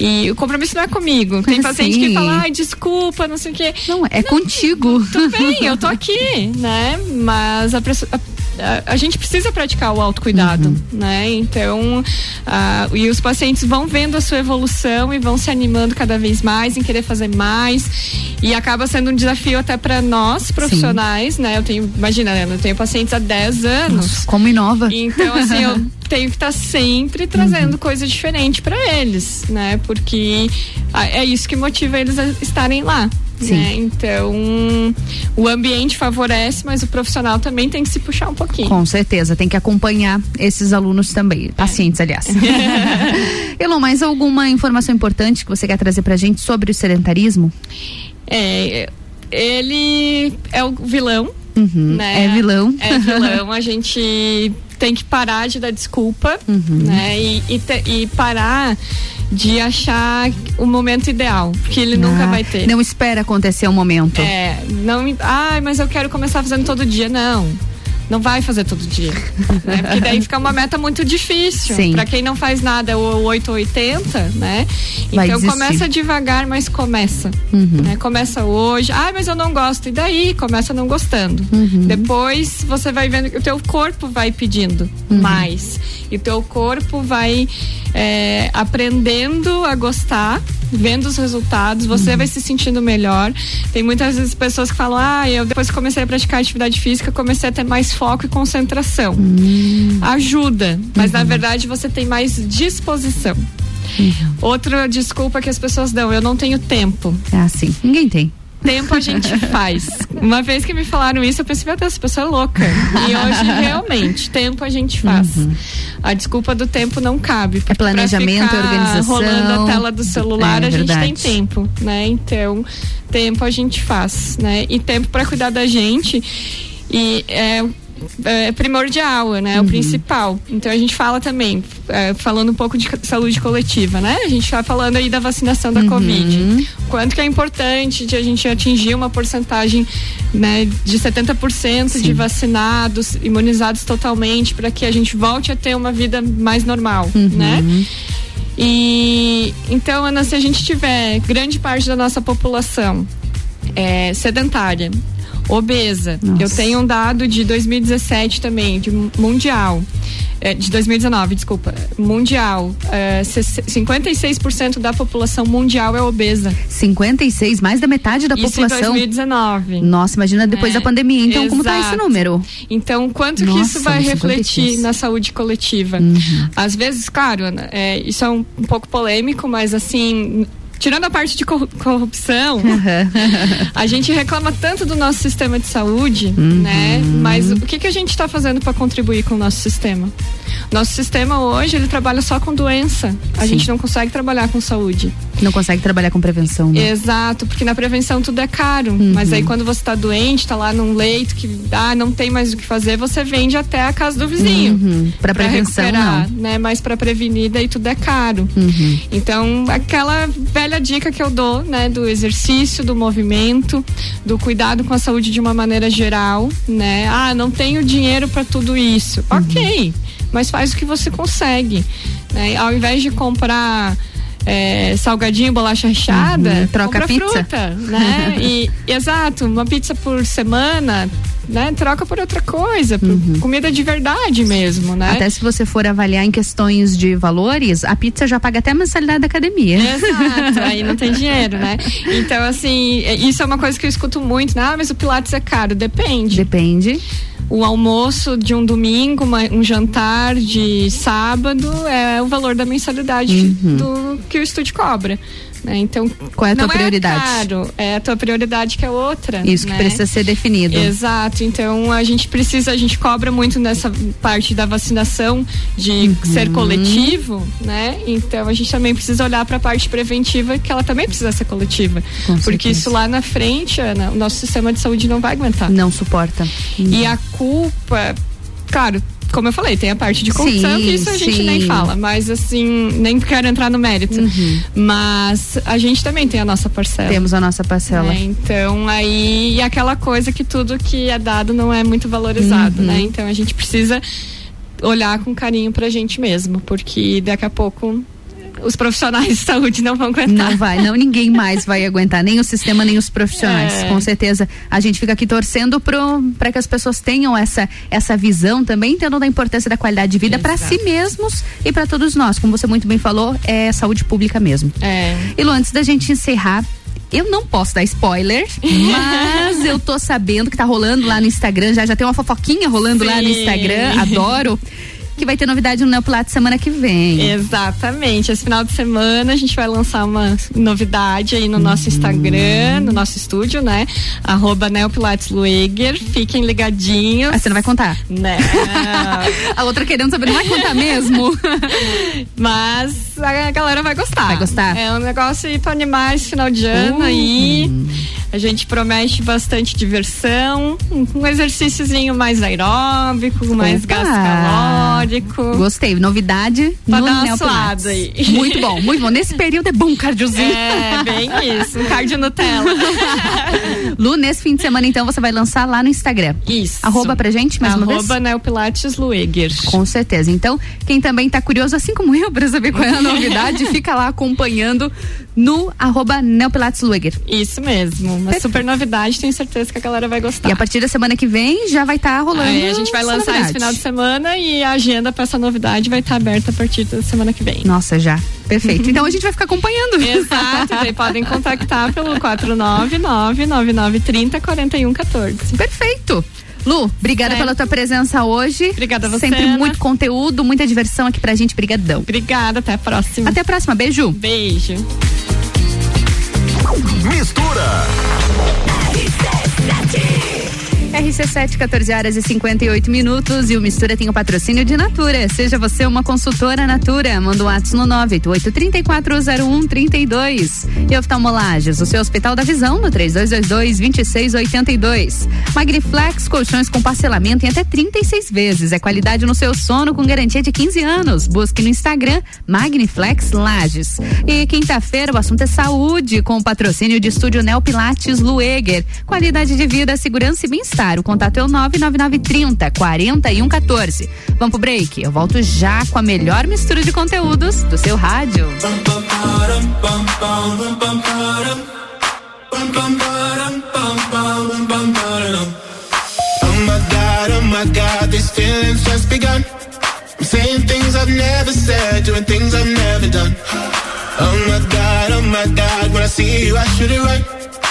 E o compromisso não é comigo. Tem paciente que fala, ai, desculpa, não sei o quê. Não, é contigo. Tudo bem, eu tô aqui, né? Mas a, presso- a a, a gente precisa praticar o autocuidado, né? Então, ah, e os pacientes vão vendo a sua evolução e vão se animando cada vez mais em querer fazer mais e acaba sendo um desafio até para nós profissionais, né? Eu tenho, imagina, eu tenho pacientes há 10 anos. Nossa, como inova. Então, assim, eu tenho que estar sempre trazendo coisa diferente para eles, né? Porque é isso que motiva eles a estarem lá. Sim. Né? Então, o ambiente favorece, mas o profissional também tem que se puxar um pouquinho. Com certeza, tem que acompanhar esses alunos também, pacientes, aliás. Elon, mais alguma informação importante que você quer trazer pra gente sobre o sedentarismo? É, ele é o vilão. Uhum, né? É vilão. É vilão. A gente tem que parar de dar desculpa, né? E, e, te- e parar de achar o momento ideal, porque ele nunca Ah, vai ter. Não espera acontecer o momento. É, não, ai, mas eu quero começar fazendo todo dia. Não. Não vai fazer todo dia. né? Porque daí fica uma meta muito difícil. Pra quem não faz nada, o 8 ou 80, né? Então começa devagar, mas começa. Uhum. né? Começa hoje. Ah, mas eu não gosto. E daí? Começa não gostando. Uhum. Depois você vai vendo que o teu corpo vai pedindo Uhum. mais. E o teu corpo vai é, aprendendo a gostar, vendo os resultados, você Uhum. vai se sentindo melhor. Tem muitas vezes pessoas que falam: Ah, eu depois que comecei a praticar atividade física, comecei a ter mais foco e concentração. Hum. Ajuda, mas Uhum. na verdade você tem mais disposição. Outra desculpa que as pessoas dão, eu não tenho tempo. É assim, ninguém tem. Tempo a gente faz. Uma vez que me falaram isso, eu pensei, meu Deus, essa pessoa é louca. E hoje, realmente, tempo a gente faz. A desculpa do tempo não cabe. Uhum. planejamento, ficar organização. Rolando a tela do celular, É a gente tem verdade. tempo, né? Então, tempo a gente faz, né? E tempo para cuidar da gente. E é é primordial, né? É o principal. Então a gente fala também, é, falando um pouco de saúde coletiva, né? A gente vai falando aí da vacinação da Covid. Quanto que é importante de a gente atingir uma porcentagem né, de 70% de vacinados, imunizados totalmente, para que a gente volte a ter uma vida mais normal, né? E então, Ana, se a gente tiver grande parte da nossa população é, sedentária, obesa, eu tenho um dado de 2017 também, de mu- mundial. é, de 2019, desculpa, mundial, é, se- 56% da população mundial é obesa. 56, mais da metade da Isso população. em 2019. Nossa, imagina depois É, da pandemia, então como tá esse exato. número? Então, quanto que Nossa, isso vai 56. refletir na saúde coletiva? Uhum. Às vezes, claro, Ana, é, isso é um, um pouco polêmico, mas assim. Tirando a parte de corru- corrupção, a gente reclama tanto do nosso sistema de saúde, Uhum. né? Mas o que, que a gente está fazendo para contribuir com o nosso sistema? Nosso sistema hoje, ele trabalha só com doença. A Sim. gente não consegue trabalhar com saúde. Não consegue trabalhar com prevenção, né? Exato, porque na prevenção tudo é caro. Uhum. Mas aí quando você tá doente, tá lá num leito que ah, não tem mais o que fazer, você vende até a casa do vizinho. Uhum. Pra prevenção, recuperar, não. né? Mas para prevenir, daí tudo é caro. Uhum. Então, aquela velha dica que eu dou, né, do exercício, do movimento, do cuidado com a saúde de uma maneira geral, né? Ah, não tenho dinheiro para tudo isso. Uhum. OK, mas faz o que você consegue, né? Ao invés de comprar é, salgadinho, bolacha recheada, Uhum, troca pizza. fruta, né? e exato, uma pizza por semana, né? Troca por outra coisa, por comida de verdade mesmo, né? Uhum. Até se você for avaliar em questões de valores, a pizza já paga até a mensalidade da academia. Exato, aí não tem dinheiro, né? Então, assim, é- isso é uma coisa que eu escuto muito, né? Ah, mas o Pilates é caro. Depende. Depende. O almoço de um domingo, uma- um jantar de sábado é o valor da mensalidade do que o estúdio cobra. Né? Então. Qual é a tua não prioridade? É, caro, é a tua prioridade que é outra. Isso que né? precisa ser definido. Exato, então a gente precisa, a gente cobra muito nessa parte da vacinação de Uhum. ser coletivo, né? Então a gente também precisa olhar para a parte preventiva, que ela também precisa ser coletiva. Com porque certeza. isso lá na frente, Ana, o nosso sistema de saúde não vai aguentar. Não suporta. E a culpa, claro, como eu falei, tem a parte de corrupção, que isso a gente sim. nem fala, mas assim, nem quero entrar no mérito. Mas a gente também tem a nossa parcela. Temos a nossa parcela. né? Então aí e aquela coisa que tudo que é dado não é muito valorizado, Uhum. né? Então a gente precisa olhar com carinho pra gente mesmo, porque daqui a pouco os profissionais de saúde não vão aguentar. Não vai, não ninguém mais vai aguentar, nem o sistema, nem os profissionais. É. Com certeza, a gente fica aqui torcendo para que as pessoas tenham essa essa visão também, entendam da importância da qualidade de vida para si mesmos e para todos nós. Como você muito bem falou, é saúde pública mesmo. É. E Lu, antes da gente encerrar, eu não posso dar spoiler, mas eu tô sabendo que tá rolando lá no Instagram, já já tem uma fofoquinha rolando Sim. lá no Instagram, adoro que vai ter novidade no Neopilates semana que vem. Exatamente. Esse final de semana a gente vai lançar uma novidade aí no nosso Instagram, no nosso estúdio, né? Arroba Neopilates Lueger. Fiquem ligadinhos. Ah, você não vai contar? Né. a outra querendo saber, não vai contar mesmo? Mas a galera vai gostar. Vai gostar? É um negócio aí pra animar esse final de ano aí. Uhum. A gente promete bastante diversão, um exercíciozinho mais aeróbico, mais Opa. gasto calórico. Gostei, novidade pra no dar uma suada aí. Muito bom, muito bom. Nesse período é bom cardiozinho. É, bem isso, um cardio Nutella. Lu, nesse fim de semana então você vai lançar lá no Instagram. Isso. Arroba pra gente mais Arroba uma vez? Arroba. Com certeza. Então, quem também tá curioso, assim como eu, pra saber qual é a novidade, fica lá acompanhando no arroba Neopilates Lueger. Isso mesmo uma Perfeito. super novidade, tenho certeza que a galera vai gostar. E a partir da semana que vem já vai estar tá rolando. Aí a gente vai lançar novidade. esse final de semana e a agenda para essa novidade vai estar tá aberta a partir da semana que vem. Nossa, já. Perfeito. Então a gente vai ficar acompanhando. Exato. Daí podem contactar pelo 499 9930 4114. Perfeito. Lu, obrigada pela tua presença hoje. Obrigada a você. Sempre Ana. muito conteúdo, muita diversão aqui pra gente. Brigadão. Obrigada, até a próxima. Até a próxima, beijo. Beijo. Mistura. RC7, 14 horas e 58 minutos. E o Mistura tem o patrocínio de Natura. Seja você uma consultora Natura. Manda um WhatsApp no 988-340132. E oftalmolages, o seu Hospital da Visão, no 3222-2682. Magniflex, colchões com parcelamento em até 36 vezes. É qualidade no seu sono com garantia de 15 anos. Busque no Instagram Magniflex Lages. E quinta-feira o assunto é saúde, com o patrocínio de Estúdio Neo Pilates Lueger. Qualidade de vida, segurança e bem-estar o contato é o 99930 4114. Vamos pro break. Eu volto já com a melhor mistura de conteúdos do seu rádio. Oh my God, oh my God, these feelings just begun. I'm saying things I've never said, doing things I've never done. Oh my God, oh my God, when I see you, I should it right.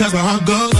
That's where I go.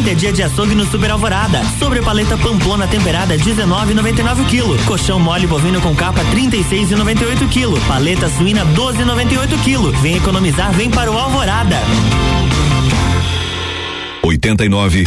Quinta é dia de açougue no Super Alvorada. Sobre paleta Pamplona temperada 19,99 kg. Colchão mole bovino com capa 36,98 kg. Paleta suína 12,98 kg. Vem economizar, vem para o Alvorada. 89.9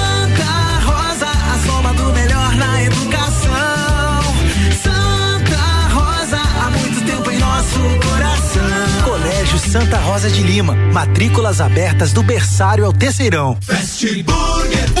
Santa Rosa de Lima, matrículas abertas do berçário ao terceirão. Fast Burger.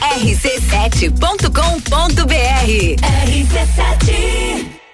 rc7.com.br RC7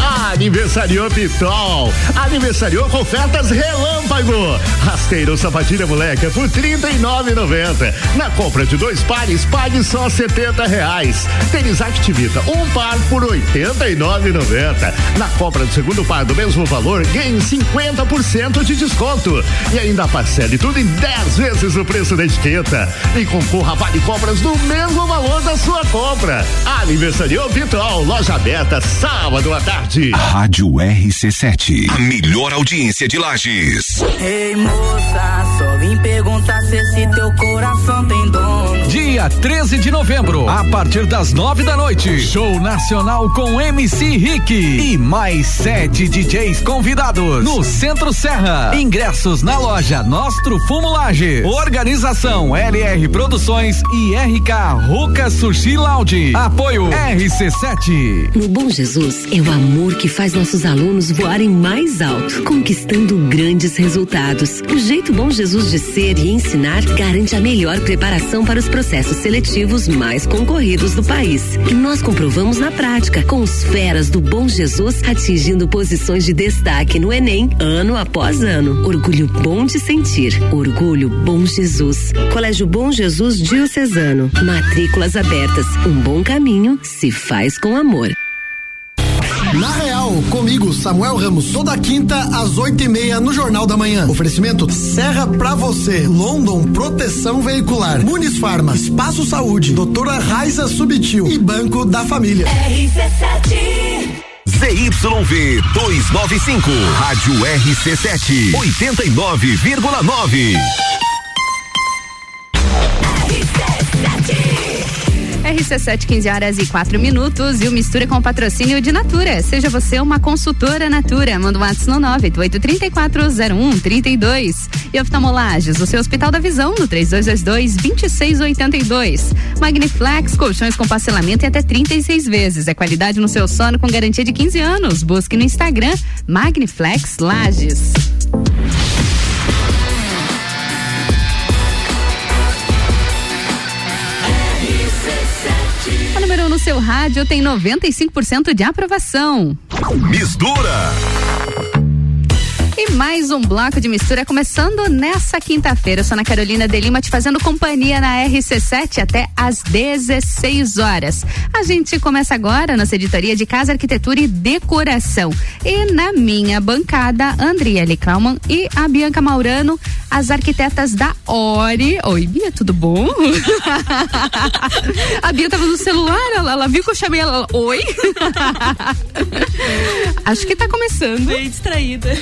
Aniversariou Pitol. Aniversariou com ofertas relâmpago. Rasteiro sapatilha moleca por R$ 39,90. Na compra de dois pares, pague só 70 reais. Tênis Activita, um par por R$ 89,90. Na compra do segundo par do mesmo valor, ganhe 50% de desconto. E ainda parcele tudo em 10 vezes o preço da etiqueta. E concorra a vale compras do mesmo valor da sua compra. Aniversariou Pitol, loja aberta sábado à tarde. Rádio RC7. A melhor audiência de Lages. Ei moça, só vim perguntar se esse teu coração tem dono. Dia 13 de novembro, a partir das nove da noite, show nacional com MC Rick e mais sete DJs convidados no Centro Serra. Ingressos na loja Nostro Fumo Lages. Organização LR Produções e RK Ruca Sushi Lounge. Apoio RC7. No Bom Jesus é o amor que faz nossos alunos voarem mais alto, conquistando grandes resultados. O jeito Bom Jesus de ser e ensinar garante a melhor preparação para os processos seletivos mais concorridos do país. E nós comprovamos na prática, com os feras do Bom Jesus atingindo posições de destaque no Enem, ano após ano. Orgulho bom de sentir. Orgulho Bom Jesus. Colégio Bom Jesus Diocesano. Matrículas abertas. Um bom caminho se faz com amor. Na Real, comigo, Samuel Ramos, toda quinta às oito e meia no Jornal da Manhã. Oferecimento Serra pra você, London Proteção Veicular, Muniz Farma, Espaço Saúde, Doutora Raiza Subtil e Banco da Família. RC7 ZYV 295, Rádio RC7, 89,9. RC7, 15 horas e 4 minutos. E o Mistura com patrocínio de Natura. Seja você uma consultora Natura. Manda um WhatsApp no 988340132. E oftalmolages, o seu Hospital da Visão, no 3222-2682. Magniflex, colchões com parcelamento em até 36 vezes. É qualidade no seu sono com garantia de 15 anos. Busque no Instagram Magniflex Lages. Número 1 no seu rádio tem 95% de aprovação. Mistura. E mais um bloco de mistura começando nessa quinta-feira. Eu sou Ana Carolina de Lima te fazendo companhia na RC7 até às 16 horas. A gente começa agora nossa editoria de Casa, Arquitetura e Decoração. E na minha bancada, Andriele Klauman e a Bianca Maurano, as arquitetas da Ori. Oi, Bia, tudo bom? a Bia tava no celular, ela, ela viu que eu chamei ela. Oi? Acho que tá começando. Bem distraída.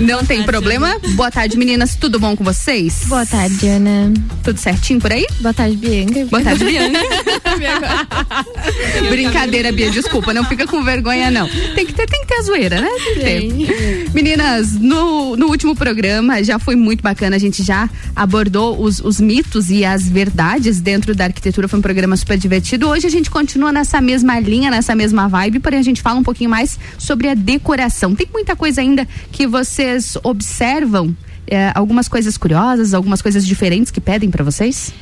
Não tem problema. Boa tarde, meninas. Tudo bom com vocês? Boa tarde, Ana. Tudo certinho por aí? Boa tarde, Bianca. Boa tarde, Bianca. Brincadeira, Bia. Desculpa, não fica com vergonha, não. Tem que ter, tem que ter a zoeira, né? Tem que ter. Meninas, no, no último programa já foi muito bacana. A gente já abordou os, os mitos e as verdades dentro da arquitetura. Foi um programa super divertido. Hoje a gente continua nessa mesma linha, nessa mesma vibe, porém a gente fala um pouquinho mais sobre a decoração. Tem muita coisa ainda que vocês observam? É, algumas coisas curiosas, algumas coisas diferentes que pedem para vocês?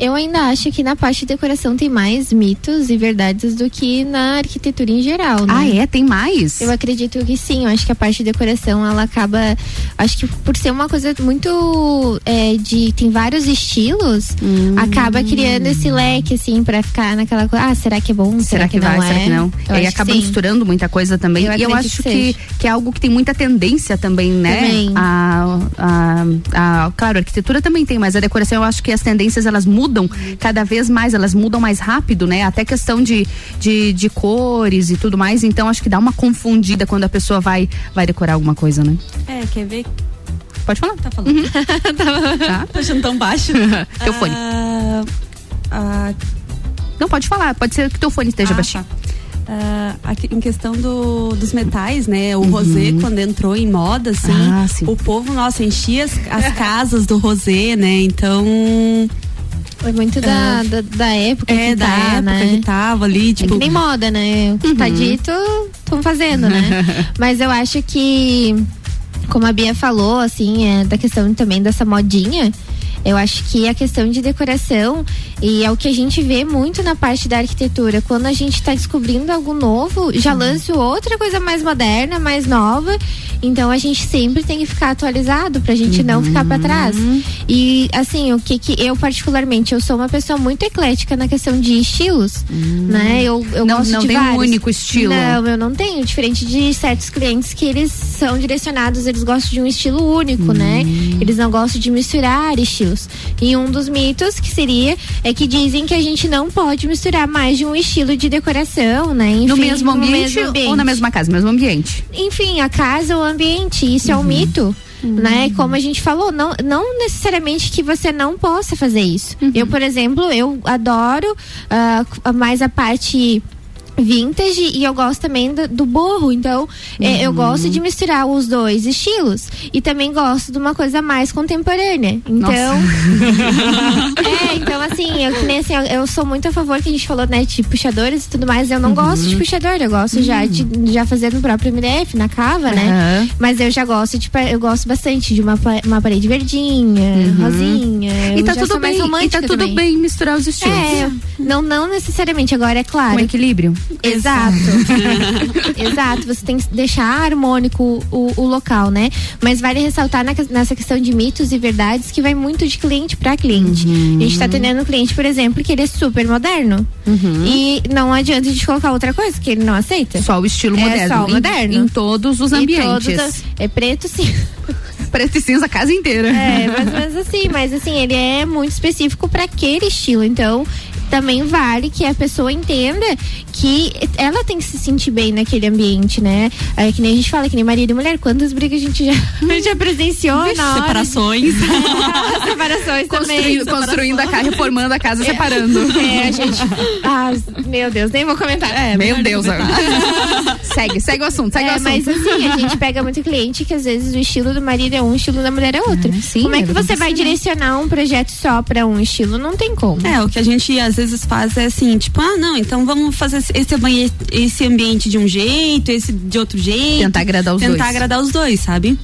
Eu ainda acho que na parte de decoração tem mais mitos e verdades do que na arquitetura em geral, né? Ah, é? Tem mais? Eu acredito que sim. Eu acho que a parte de decoração, ela acaba. Acho que por ser uma coisa muito. É, de. Tem vários estilos, hum. acaba criando esse leque, assim, pra ficar naquela coisa. Ah, será que é bom? Será, será que, que, vai? Não será é? que não? Eu e acaba misturando muita coisa também. Eu e eu acho que, que, é algo que tem muita tendência também, né? Também. A, a, a, claro, a arquitetura também tem, mas a decoração eu acho que as tendências elas mudam mudam cada vez mais, elas mudam mais rápido, né? Até questão de, de, de cores e tudo mais. Então acho que dá uma confundida quando a pessoa vai, vai decorar alguma coisa, né? É, quer ver? Pode falar. Tá falando. Uhum. tá. Tô achando tão baixo. teu fone. Uh, uh... Não, pode falar. Pode ser que teu fone esteja ah, baixinho. Tá. Uh, aqui, em questão do, dos metais, né? O uhum. rosé, quando entrou em moda, assim, ah, o povo, nossa, enchia as, as casas do rosé, né? Então. Foi muito da, é. da, da, época é, que da tá, época né? que tava ali, tipo. É nem moda, né? O que uhum. tá dito, estão fazendo, né? Mas eu acho que, como a Bia falou, assim, é, da questão também dessa modinha, eu acho que a questão de decoração e é o que a gente vê muito na parte da arquitetura. Quando a gente está descobrindo algo novo, já uhum. lança outra coisa mais moderna, mais nova. Então a gente sempre tem que ficar atualizado pra gente uhum. não ficar para trás. E assim, o que que eu particularmente, eu sou uma pessoa muito eclética na questão de estilos, uhum. né? Eu, eu não, gosto não de tem vários. um único estilo. Não, eu não tenho, diferente de certos clientes que eles são direcionados, eles gostam de um estilo único, né? Hum. Eles não gostam de misturar estilos. E um dos mitos que seria é que dizem que a gente não pode misturar mais de um estilo de decoração, né? Enfim, no, mesmo ambiente, no mesmo ambiente ou na mesma casa, mesmo ambiente? Enfim, a casa ou o ambiente, isso uhum. é um uhum. mito. Uhum. Né? Como a gente falou, não, não necessariamente que você não possa fazer isso. Uhum. Eu, por exemplo, eu adoro uh, mais a parte vintage e eu gosto também do, do borro. Então, uhum. é, eu gosto de misturar os dois estilos. E também gosto de uma coisa mais contemporânea. Então. é, então assim, eu, nem assim, eu, eu, sou muito a favor que a gente falou, né, de puxadores e tudo mais. Eu não uhum. gosto de puxador, eu gosto uhum. já de já fazer no próprio MDF, na cava, né? Mas eu já gosto de eu gosto bastante de uma, uma parede verdinha, uhum. rosinha. E tá tudo bem, e tá tudo também. bem misturar os estilos. É, não, não necessariamente, agora é claro. Um equilíbrio. Exato. Exato. Você tem que deixar harmônico o, o local, né? Mas vale ressaltar na, nessa questão de mitos e verdades que vai muito de cliente para cliente. Uhum. A gente tá atendendo um cliente, por exemplo, que ele é super moderno. Uhum. E não adianta a gente colocar outra coisa que ele não aceita. Só o estilo é moderno. Só o moderno. Em, em todos os ambientes. Todos, é preto sim. preto e cinza a casa inteira. É, ou menos assim, mas assim, ele é muito específico para aquele estilo. Então, também vale que a pessoa entenda que ela tem que se sentir bem naquele ambiente, né? É que nem a gente fala, que nem marido e mulher, quantas brigas a gente já, já presenciou Vixe, na separações. É, separações também. Construindo a casa, reformando a casa, é, separando. É, a gente. Ah, meu Deus, nem vou comentar. É, meu Deus. segue, segue o assunto, segue é, o assunto. Mas assim, a gente pega muito cliente que às vezes o estilo do marido é um, o estilo da mulher é outro. É, sim, como é que você vai direcionar um projeto só para um estilo? Não tem como. É, o que a gente às vezes faz é assim, tipo, ah, não, então vamos fazer esse, esse ambiente de um jeito, esse de outro jeito. Tentar agradar os tentar dois. Tentar agradar os dois, sabe?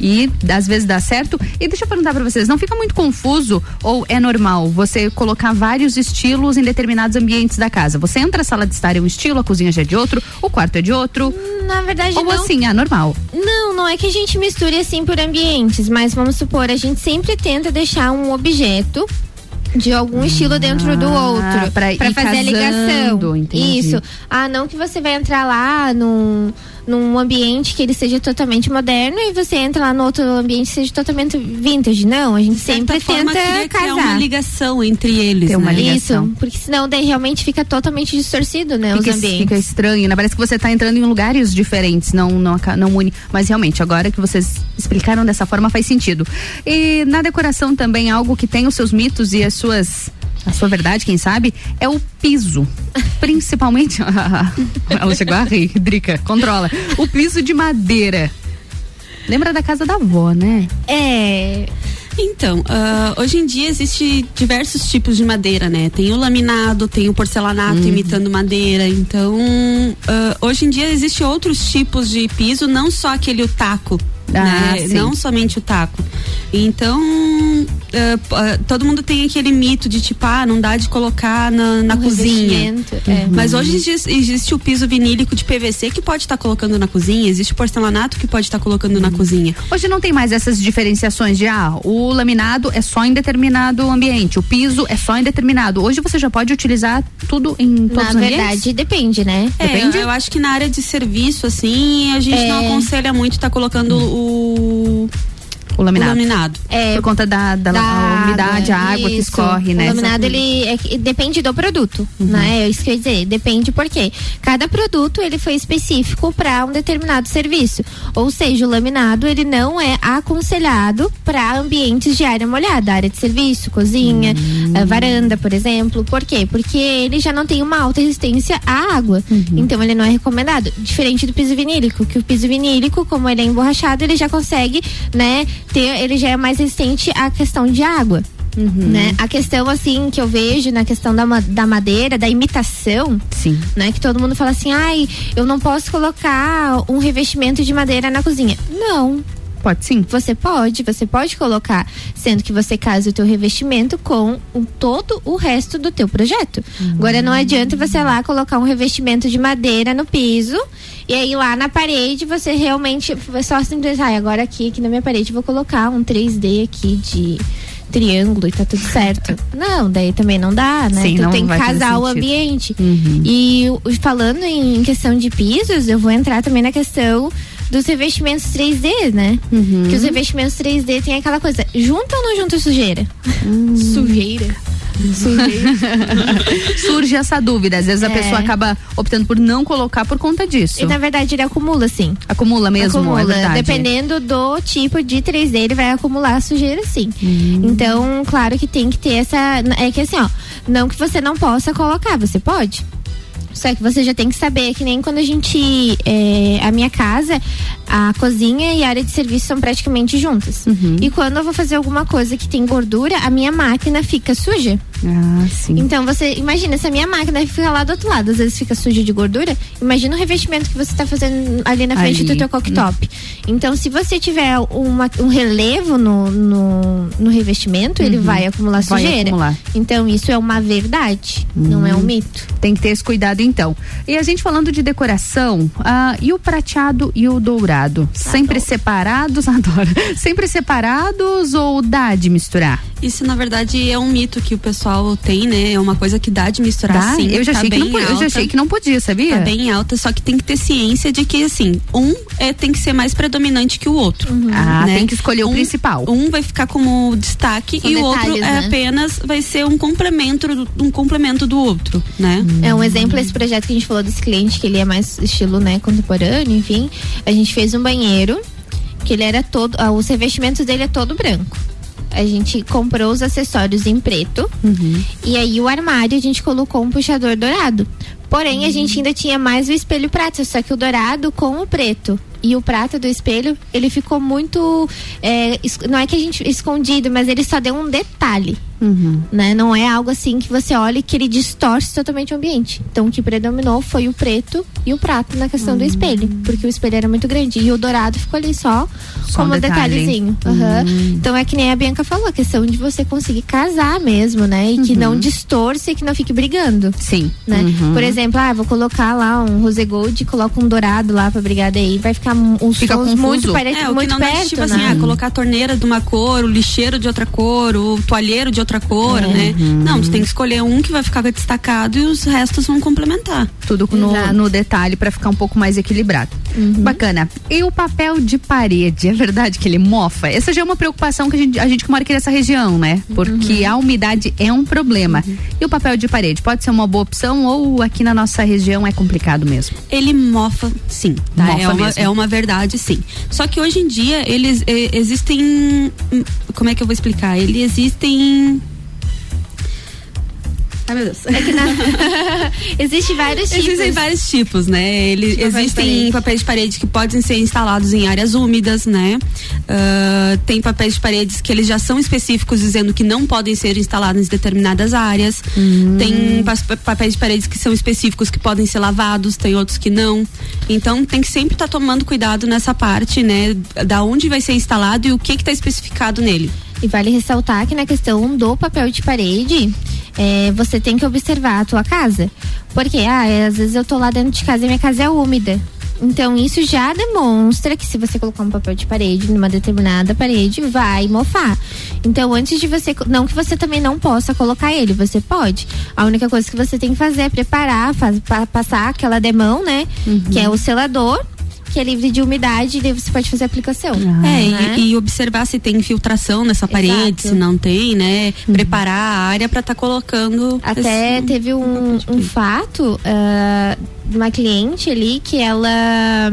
E às vezes dá certo. E deixa eu perguntar para vocês, não fica muito confuso ou é normal você colocar vários estilos em determinados ambientes da casa? Você entra, a sala de estar é um estilo, a cozinha já é de outro, o quarto é de outro? Na verdade, ou não. assim, é normal? Não, não é que a gente misture assim por ambientes, mas vamos supor, a gente sempre tenta deixar um objeto de algum estilo dentro do Ah, outro pra ir fazer a casando, ligação. entendi. Isso. Ah, não que você vai entrar lá num num ambiente que ele seja totalmente moderno e você entra lá no outro ambiente que seja totalmente vintage. Não, a gente sempre forma, tenta criar casar. uma ligação entre eles, Ter uma né? ligação. Isso, porque senão daí realmente fica totalmente distorcido, né, Fica, os ambientes. fica estranho, né? Parece que você tá entrando em lugares diferentes, não, não, não une. Mas realmente, agora que vocês explicaram dessa forma, faz sentido. E na decoração também, algo que tem os seus mitos e as suas. A sua verdade, quem sabe, é o piso. Principalmente. Ela chegou a rir, Drica, controla. O piso de madeira. Lembra da casa da avó, né? É. Então, ah, hoje em dia existe diversos tipos de madeira, né? Tem o laminado, tem o porcelanato Uhum. imitando madeira. Então, ah, hoje em dia existe outros tipos de piso, não só aquele o taco. Ah, né? Não somente o taco. Então, p- ah, todo mundo tem aquele mito de tipo, ah, não dá de colocar na, na Um cozinha. é. Mas hoje existe, existe o piso vinílico de PVC que pode estar colocando na cozinha, existe o porcelanato que pode estar colocando na cozinha. Hoje não tem mais essas diferenciações de ah, o laminado é só em determinado ambiente, o piso é só em determinado. Hoje você já pode utilizar tudo em todos Na os ambientes? verdade, depende, né? É, Depende? eu, eu acho que na área de serviço, assim, a gente É. não aconselha muito estar colocando o, Ooh. O laminado. o laminado. É, Por conta da, da, a umidade, a água que isso. escorre, né? O laminado, ele é que- depende do produto, né? É isso que eu ia dizer. Depende porque cada produto, ele foi específico para um determinado serviço. Ou seja, o laminado, ele não é aconselhado para ambientes de área molhada, área de serviço, cozinha, eh, varanda, por exemplo. Por quê? Porque ele já não tem uma alta resistência à água. Então, ele não é recomendado. Diferente do piso vinílico, que o piso vinílico, como ele é emborrachado, ele já consegue, né, ter, ele já é mais resistente à questão de água. Né? A questão assim que eu vejo na questão da, da madeira, da imitação, Sim. né? Que todo mundo fala assim, ai, eu não posso colocar um revestimento de madeira na cozinha. Não. Pode sim. Você pode, você pode colocar, sendo que você casa o teu revestimento com o- todo o resto do teu projeto. Agora não adianta você lá colocar um revestimento de madeira no piso e aí lá na parede você realmente é só simplesmente, ai, agora aqui, aqui na minha parede vou colocar um 3D aqui de triângulo e tá tudo certo. não, daí também não dá, né? Sim, tu tem que casar o ambiente. Uhum. E falando em questão de pisos, eu vou entrar também na questão dos revestimentos 3D, né? Uhum. Que os revestimentos 3D tem aquela coisa, junta ou não junta sujeira? Hum. Sujeira. Surge essa dúvida. Às vezes a É. pessoa acaba optando por não colocar por conta disso. E na verdade ele acumula, sim. Acumula mesmo, acumula. é. Dependendo do tipo de 3D, ele vai acumular sujeira, sim. Hum. Então, claro que tem que ter essa. É que assim, ó, não que você não possa colocar, você pode. Só que você já tem que saber que nem quando a gente. é, a minha casa, a cozinha e a área de serviço são praticamente juntas. Uhum. E quando eu vou fazer alguma coisa que tem gordura, a minha máquina fica suja. Ah, sim. Então você imagina, se a minha máquina fica lá do outro lado, às vezes fica suja de gordura, imagina o revestimento que você está fazendo ali na frente Ali. do teu cooktop. Então, se você tiver uma- um relevo no, no, no revestimento, ele Uhum. vai acumular Vai sujeira. acumular. Então, isso é uma verdade, não é um Hum. mito. Tem que ter esse cuidado então. E a gente falando de decoração, ah, e o prateado e o dourado? Sempre separados? Adoro. Sempre separados ou dá de misturar? Isso, na verdade, é um mito que o pessoal tem, né? É uma coisa que dá de misturar Dá? sim. eu, já tá achei que não, eu já achei que não podia, sabia? Tá bem alta, só que tem que ter ciência de que, assim, um é, tem que ser mais predominante que o outro. Ah, né? tem que escolher o Um- principal. Um vai ficar como destaque São e o outro detalhes, é né? apenas vai ser um complemento, do- um complemento do outro, né? É um exemplo esse projeto que a gente falou desse cliente, que ele é mais estilo, né, contemporâneo, enfim. A gente fez um banheiro, que ele era todo. ah, os revestimentos dele é todo branco. A gente comprou os acessórios em preto. E aí o armário a gente colocou um puxador dourado. Porém, a gente ainda tinha mais o espelho prata, só que o dourado com o preto. E o prata do espelho, ele ficou muito. é, não é que a gente escondido, mas ele só deu um detalhe. Uhum. Né? Não é algo assim que você olha e que ele distorce totalmente o ambiente. Então o que predominou foi o preto e o prato na questão uhum. do espelho. Porque o espelho era muito grande. E o dourado ficou ali só, só como um detalhe. detalhezinho. Uhum. Então é que nem a Bianca falou, a questão de você conseguir casar mesmo, né? E que não uhum. distorce e que não fique brigando. Sim. Né? Uhum. Por exemplo, ah, vou colocar lá um rose gold e coloco um dourado lá pra brigar daí. Vai ficar uns Fica sons confuso. muito, pare... é, muito perto, tipo né? assim, ah, colocar a torneira de uma cor, o lixeiro de outra cor, o toalheiro de outra cor, é. né? Uhum. Não, tu tem que escolher um que vai ficar destacado e os restos vão complementar. Tudo no, no, detalhe para ficar um pouco mais equilibrado. Uhum. Bacana. E o papel de parede, é verdade que ele mofa? Essa já é uma preocupação que a gente, a gente que mora aqui nessa região, né? Porque uhum. a umidade é um problema. Uhum. E o papel de parede pode ser uma boa opção ou aqui na nossa região é complicado mesmo? Ele mofa, sim. Tá? Mofa é, uma, mesmo. é uma verdade, sim. Só que hoje em dia eles eh, existem. Hum, como é que eu vou explicar? Eles existem Ai, meu Deus. É que na... Existem vários tipos. Existem vários tipos, né? Ele, existem papéis de parede que podem ser instalados em áreas úmidas, né? Uh, tem papéis de paredes que eles já são específicos dizendo que não podem ser instalados em determinadas áreas. Hum. Tem papéis de paredes que são específicos que podem ser lavados, tem outros que não. Então tem que sempre estar tá tomando cuidado nessa parte, né? Da onde vai ser instalado e o que está especificado nele. E vale ressaltar que na questão do papel de parede, é, você tem que observar a tua casa. Porque, ah, às vezes eu tô lá dentro de casa e minha casa é úmida. Então, isso já demonstra que se você colocar um papel de parede numa determinada parede, vai mofar. Então, antes de você. Não que você também não possa colocar ele, você pode. A única coisa que você tem que fazer é preparar, faz, pa, passar aquela demão, né? Uhum. Que é o selador que é livre de umidade, e daí você pode fazer a aplicação. Ah, é, né? e, e, observar se tem infiltração nessa parede, Exato. se não tem, né? Uhum. Preparar a área para estar tá colocando. Até esse, teve um, um fato uh, de uma cliente ali que ela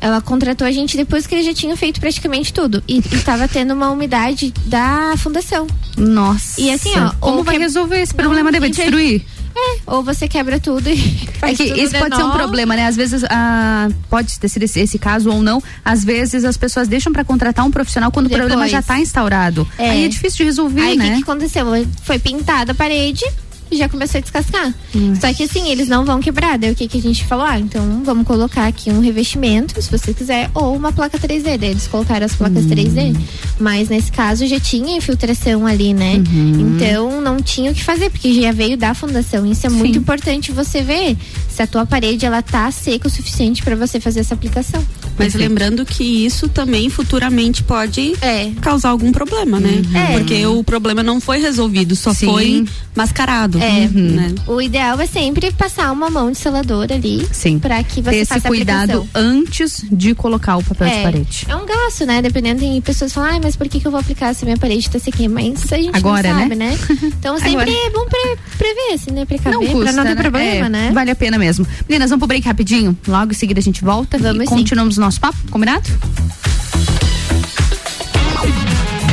ela contratou a gente depois que ele já tinha feito praticamente tudo. E estava tendo uma umidade da fundação. Nossa. E assim, ó. Como vai resolver esse problema? Deve destruir? É, ou você quebra tudo e faz É que isso pode ser um problema, né? Às vezes, ah, pode ter sido esse, esse, caso ou não, às vezes as pessoas deixam para contratar um profissional quando Depois. o problema já tá instaurado. É. Aí é difícil de resolver, Aí, né? Aí o que, que aconteceu? Foi pintada a parede, e já começou a descascar. Só que assim, eles não vão quebrar. Daí o que, que a gente falou? Ah, então vamos colocar aqui um revestimento, se você quiser, ou uma placa 3D. Daí eles colocaram as placas uhum. 3D. Mas nesse caso já tinha infiltração ali, né? Uhum. Então não tinha o que fazer, porque já veio da fundação. Isso é Sim. muito importante você ver se a tua parede ela tá seca o suficiente para você fazer essa aplicação. Mas Perfeito. lembrando que isso também futuramente pode é. causar algum problema, né? Uhum. É. Porque o problema não foi resolvido, só Sim. foi mascarado. É. Uhum. Né? O ideal é sempre passar uma mão de selador ali. Pra que você Ter faça esse cuidado antes de colocar o papel é. de parede. É um gasto, né? Dependendo, tem pessoas que falam, ah, mas por que, que eu vou aplicar se minha parede tá sequinha? Mas a gente Agora, não né? sabe, né? né? Então sempre Agora. é bom pre prever, assim, né? Precaver, não custa, pra não ter né? problema, é, né? Vale a pena mesmo. Meninas, vamos pro break rapidinho. Logo em seguida a gente volta vamos e sim. continuamos o nosso papo, combinado?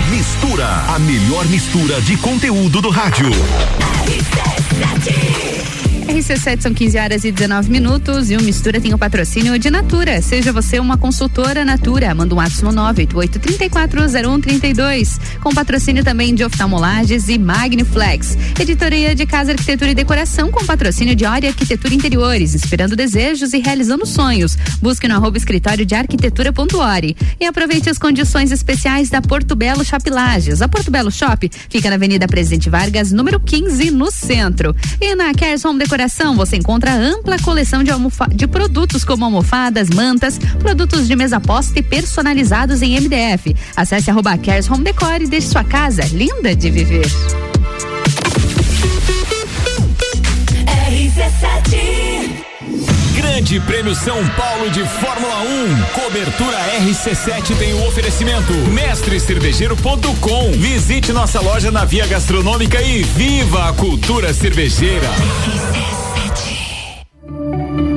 Mistura, a melhor mistura de conteúdo do rádio. RC7 são 15 horas e 19 minutos e o Mistura tem o patrocínio de Natura. Seja você uma consultora Natura, manda um WhatsApp no 988-340132. Com patrocínio também de oftalmolages e Magniflex. Editoria de Casa, Arquitetura e Decoração com patrocínio de Ori Arquitetura Interiores, inspirando desejos e realizando sonhos. Busque no arroba escritório de arquitetura.ori e aproveite as condições especiais da Porto Belo Shop Lages. A Porto Belo Shop fica na Avenida Presidente Vargas, número 15, no centro. E na Cares Home Decoração decoração, você encontra ampla coleção de, de produtos como almofadas, mantas, produtos de mesa posta e personalizados em MDF. Acesse arroba Cares Home Decor e deixe sua casa linda de viver. RC7 Grande Prêmio São Paulo de Fórmula 1. Cobertura RC7 tem o oferecimento. Mestrecervejeiro.com. Visite nossa loja na Via Gastronômica e viva a cultura cervejeira.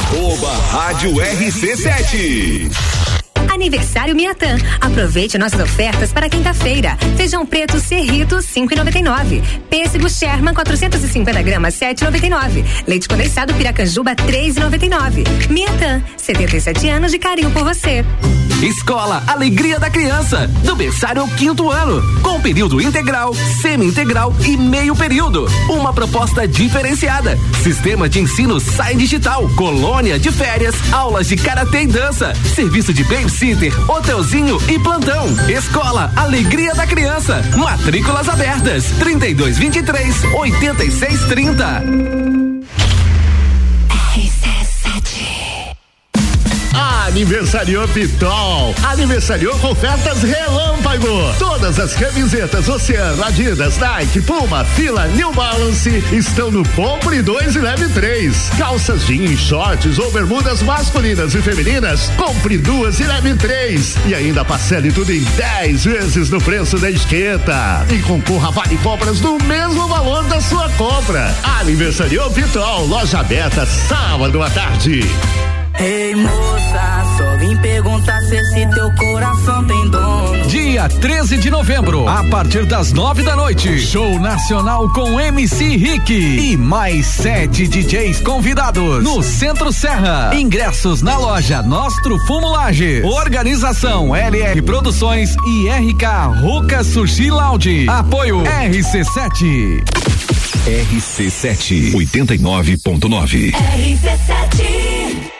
Arroba Rádio RC7. Aniversário Miatã. Aproveite nossas ofertas para quinta-feira. Feijão preto Cerrito 5,99. Pêssego Sherman 450 gramas 7,99. Leite condensado Piracanjuba 3,99. Miatã, 77 anos de carinho por você. Escola Alegria da Criança, do berçário ao quinto ano, com período integral, semi-integral e meio período. Uma proposta diferenciada. Sistema de ensino Sai Digital, colônia de férias, aulas de karatê e dança, serviço de babysitter, hotelzinho e plantão. Escola Alegria da Criança, matrículas abertas, 32 23 Aniversariou Pitol. Aniversariou com ofertas relâmpago. Todas as camisetas Oceano, Adidas, Nike, Puma, Fila, New Balance estão no Compre 2 e Leve 3. Calças jeans, shorts ou bermudas masculinas e femininas, compre duas e leve três. E ainda parcele tudo em 10 vezes no preço da etiqueta. E concorra a vale compras no mesmo valor da sua compra. Aniversariou Pitol, loja aberta sábado à tarde. Ei moça, só vim perguntar se esse teu coração tem dono. Dia 13 de novembro, a partir das nove da noite, show nacional com MC Rick e mais sete DJs convidados no Centro Serra. Ingressos na loja Nostro Fumulage. Organização LR Produções e RK Ruca Sushi Lounge. Apoio RC7. RC7 89.9. RC7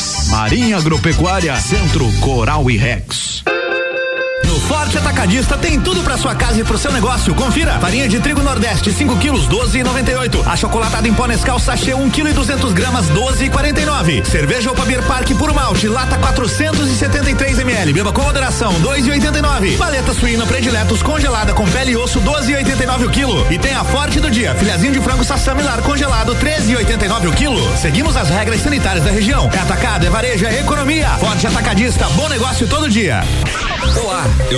Marinha Agropecuária, Centro Coral e Rex. Forte Atacadista tem tudo para sua casa e pro seu negócio. Confira: farinha de trigo Nordeste 5 quilos 12,98. A chocolatada em pó Nescau sachê 1 kg e 200 gramas 12,49. Cerveja Opa Beer Park puro malte lata 473 ml. Beba com moderação 2,89. Paleta suína prediletos congelada com pele e osso 12,89 o quilo. E tem a Forte do dia: filhazinho de frango sassamilar congelado 13,89 o quilo. Seguimos as regras sanitárias da região. É atacado, é varejo, é economia. Forte Atacadista, bom negócio todo dia. Olá,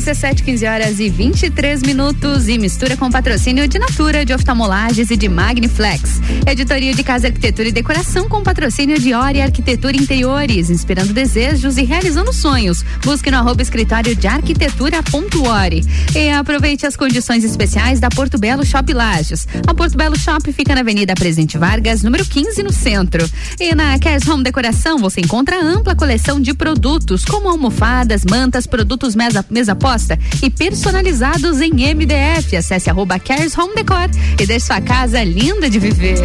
15 horas e 23 minutos e mistura com patrocínio de Natura, de oftalmolages e de Magniflex. Editoria de Casa Arquitetura e Decoração com patrocínio de Ori Arquitetura Interiores, inspirando desejos e realizando sonhos. Busque no arroba escritório de arquitetura.ori. E aproveite as condições especiais da Porto Belo Shop Lages. A Porto Belo Shop fica na Avenida Presidente Vargas, número 15, no centro. E na Cares Home Decoração você encontra ampla coleção de produtos, como almofadas, mantas, produtos mesa, mesa posta e personalizados em MDF. Acesse arroba Cares Home Decor e deixe sua casa linda de viver.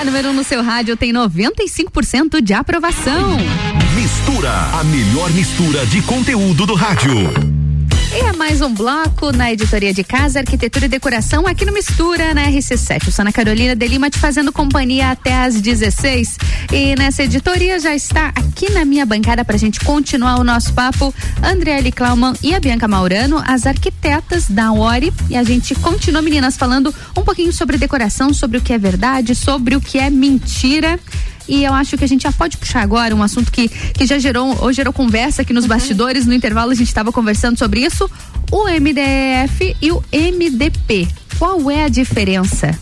A número um no seu rádio tem 95% de aprovação. Mistura, a melhor mistura de conteúdo do rádio. E é mais um bloco na editoria de casa, arquitetura e decoração aqui no Mistura, na RC7. Eu sou Ana Carolina de Lima te fazendo companhia até às 16. E nessa editoria já está aqui na minha bancada pra gente continuar o nosso papo, Andriele Klauman e a Bianca Maurano, as arquitetas da Ori. E a gente continua, meninas, falando um pouquinho sobre decoração, sobre o que é verdade, sobre o que é mentira. E eu acho que a gente já pode puxar agora um assunto que, que já gerou, ou gerou conversa aqui nos uhum. bastidores. No intervalo a gente estava conversando sobre isso. O MDF e o MDP. Qual é a diferença?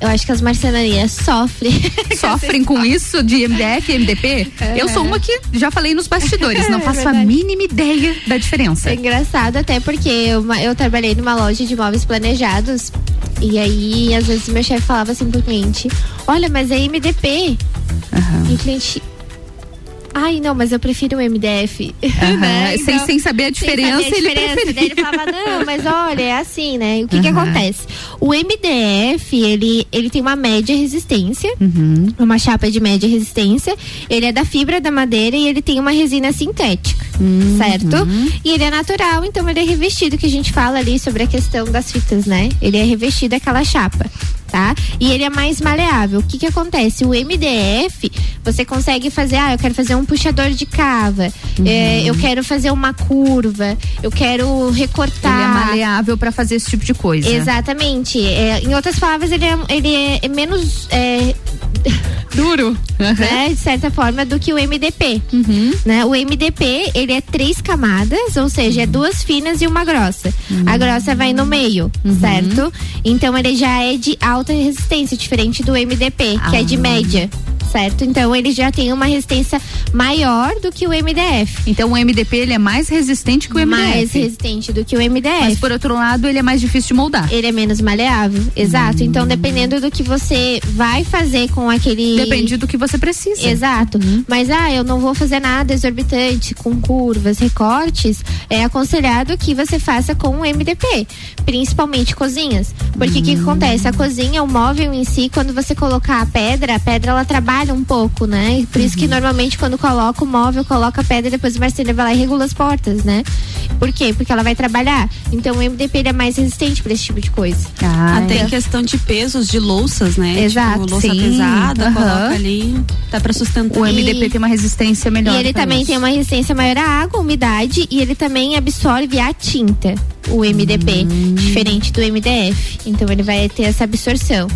Eu acho que as marcenarias sofrem. Sofrem com isso de MDF e MDP? É. Eu sou uma que já falei nos bastidores, não é faço é a mínima ideia da diferença. É engraçado até porque eu, eu trabalhei numa loja de móveis planejados e aí às vezes meu chefe falava assim pro cliente, olha, mas é MDP. Uhum. E o cliente, Ai, não, mas eu prefiro o MDF. Uhum. né? então, sem, sem saber a diferença, saber a diferença ele Daí ele falava, não, mas olha, é assim, né? O que uhum. que acontece? O MDF, ele, ele tem uma média resistência, uhum. uma chapa de média resistência. Ele é da fibra da madeira e ele tem uma resina sintética, uhum. certo? E ele é natural, então ele é revestido, que a gente fala ali sobre a questão das fitas, né? Ele é revestido aquela chapa tá? E ele é mais maleável. O que que acontece? O MDF, você consegue fazer, ah, eu quero fazer um puxador de cava, uhum. é, eu quero fazer uma curva, eu quero recortar. Ele é maleável para fazer esse tipo de coisa. Exatamente. É, em outras palavras, ele é, ele é menos é, duro, né, de certa forma, do que o MDP. Uhum. Né? O MDP, ele é três camadas, ou seja, é duas finas e uma grossa. Uhum. A grossa vai no meio, uhum. certo? Então ele já é de alta resistência, diferente do MDP, que é de ah. média certo? Então ele já tem uma resistência maior do que o MDF. Então o MDP ele é mais resistente que o MDF. Mais resistente do que o MDF. Mas por outro lado ele é mais difícil de moldar. Ele é menos maleável, exato. Hum. Então dependendo do que você vai fazer com aquele. Depende do que você precisa. Exato. Hum. Mas ah, eu não vou fazer nada exorbitante com curvas, recortes. É aconselhado que você faça com o MDP, principalmente cozinhas, porque o hum. que, que acontece? A cozinha, o móvel em si, quando você colocar a pedra, a pedra ela trabalha um pouco, né? Por isso que uhum. normalmente quando coloca o móvel, coloca a pedra, depois o marceneiro vai lá e regula as portas, né? Por quê? Porque ela vai trabalhar. Então o MDP é mais resistente para esse tipo de coisa. Ah, Até em questão de pesos de louças, né? Exato. Tipo, louça sim. pesada, uhum. coloca ali, tá para sustentar. O MDP tem uma resistência melhor. E ele também isso. tem uma resistência maior à água, umidade e ele também absorve a tinta, o MDP, hum. diferente do MDF. Então ele vai ter essa absorção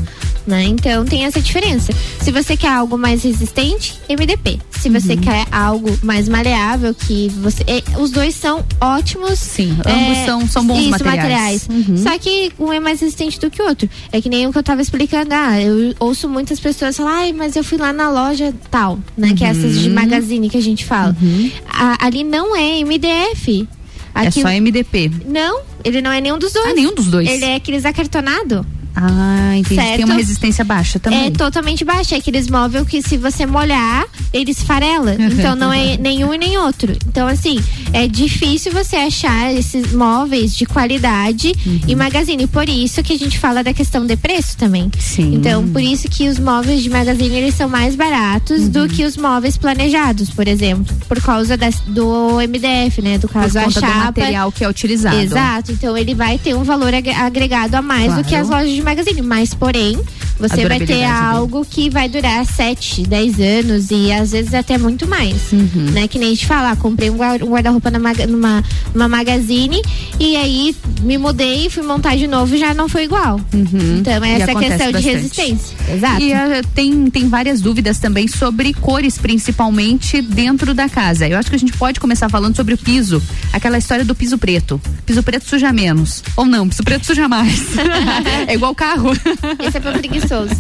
né? Então tem essa diferença. Se você quer algo mais resistente, MDP. Se você uhum. quer algo mais maleável, que você. É, os dois são ótimos. Sim, é, ambos são, são bons isso, materiais. materiais. Uhum. Só que um é mais resistente do que o outro. É que nem o que eu tava explicando. Ah, eu ouço muitas pessoas falar, ai, mas eu fui lá na loja tal, né? Uhum. Que é essas de uhum. magazine que a gente fala. Uhum. A, ali não é MDF. Aqui, é só MDP. Não, ele não é nenhum dos dois. Ah, nenhum dos dois. Ele é aqueles acartonado. Ah, entendi. Certo? Tem uma resistência baixa também. É totalmente baixa. É aqueles móveis que se você molhar, ele esfarela. Então não é nenhum e nem outro. Então, assim, é difícil você achar esses móveis de qualidade uhum. e magazine. Por isso que a gente fala da questão de preço também. Sim. Então, por isso que os móveis de magazine eles são mais baratos uhum. do que os móveis planejados, por exemplo. Por causa das, do MDF, né? Do caso por conta a chapa. do material que é utilizado. Exato. Então ele vai ter um valor agregado a mais claro. do que as lojas de magazine. Mas, porém, você vai ter algo que vai durar 7, 10 anos e às vezes até muito mais. Uhum. Né? Que nem a gente fala, ah, comprei um guarda-roupa numa, numa magazine e aí me mudei fui montar de novo já não foi igual. Uhum. Então, é essa questão bastante. de resistência. Exato. E uh, tem, tem várias dúvidas também sobre cores, principalmente dentro da casa. Eu acho que a gente pode começar falando sobre o piso. Aquela história do piso preto. Piso preto suja menos. Ou não, piso preto suja mais. é igual carro. Esse é pra preguiçoso.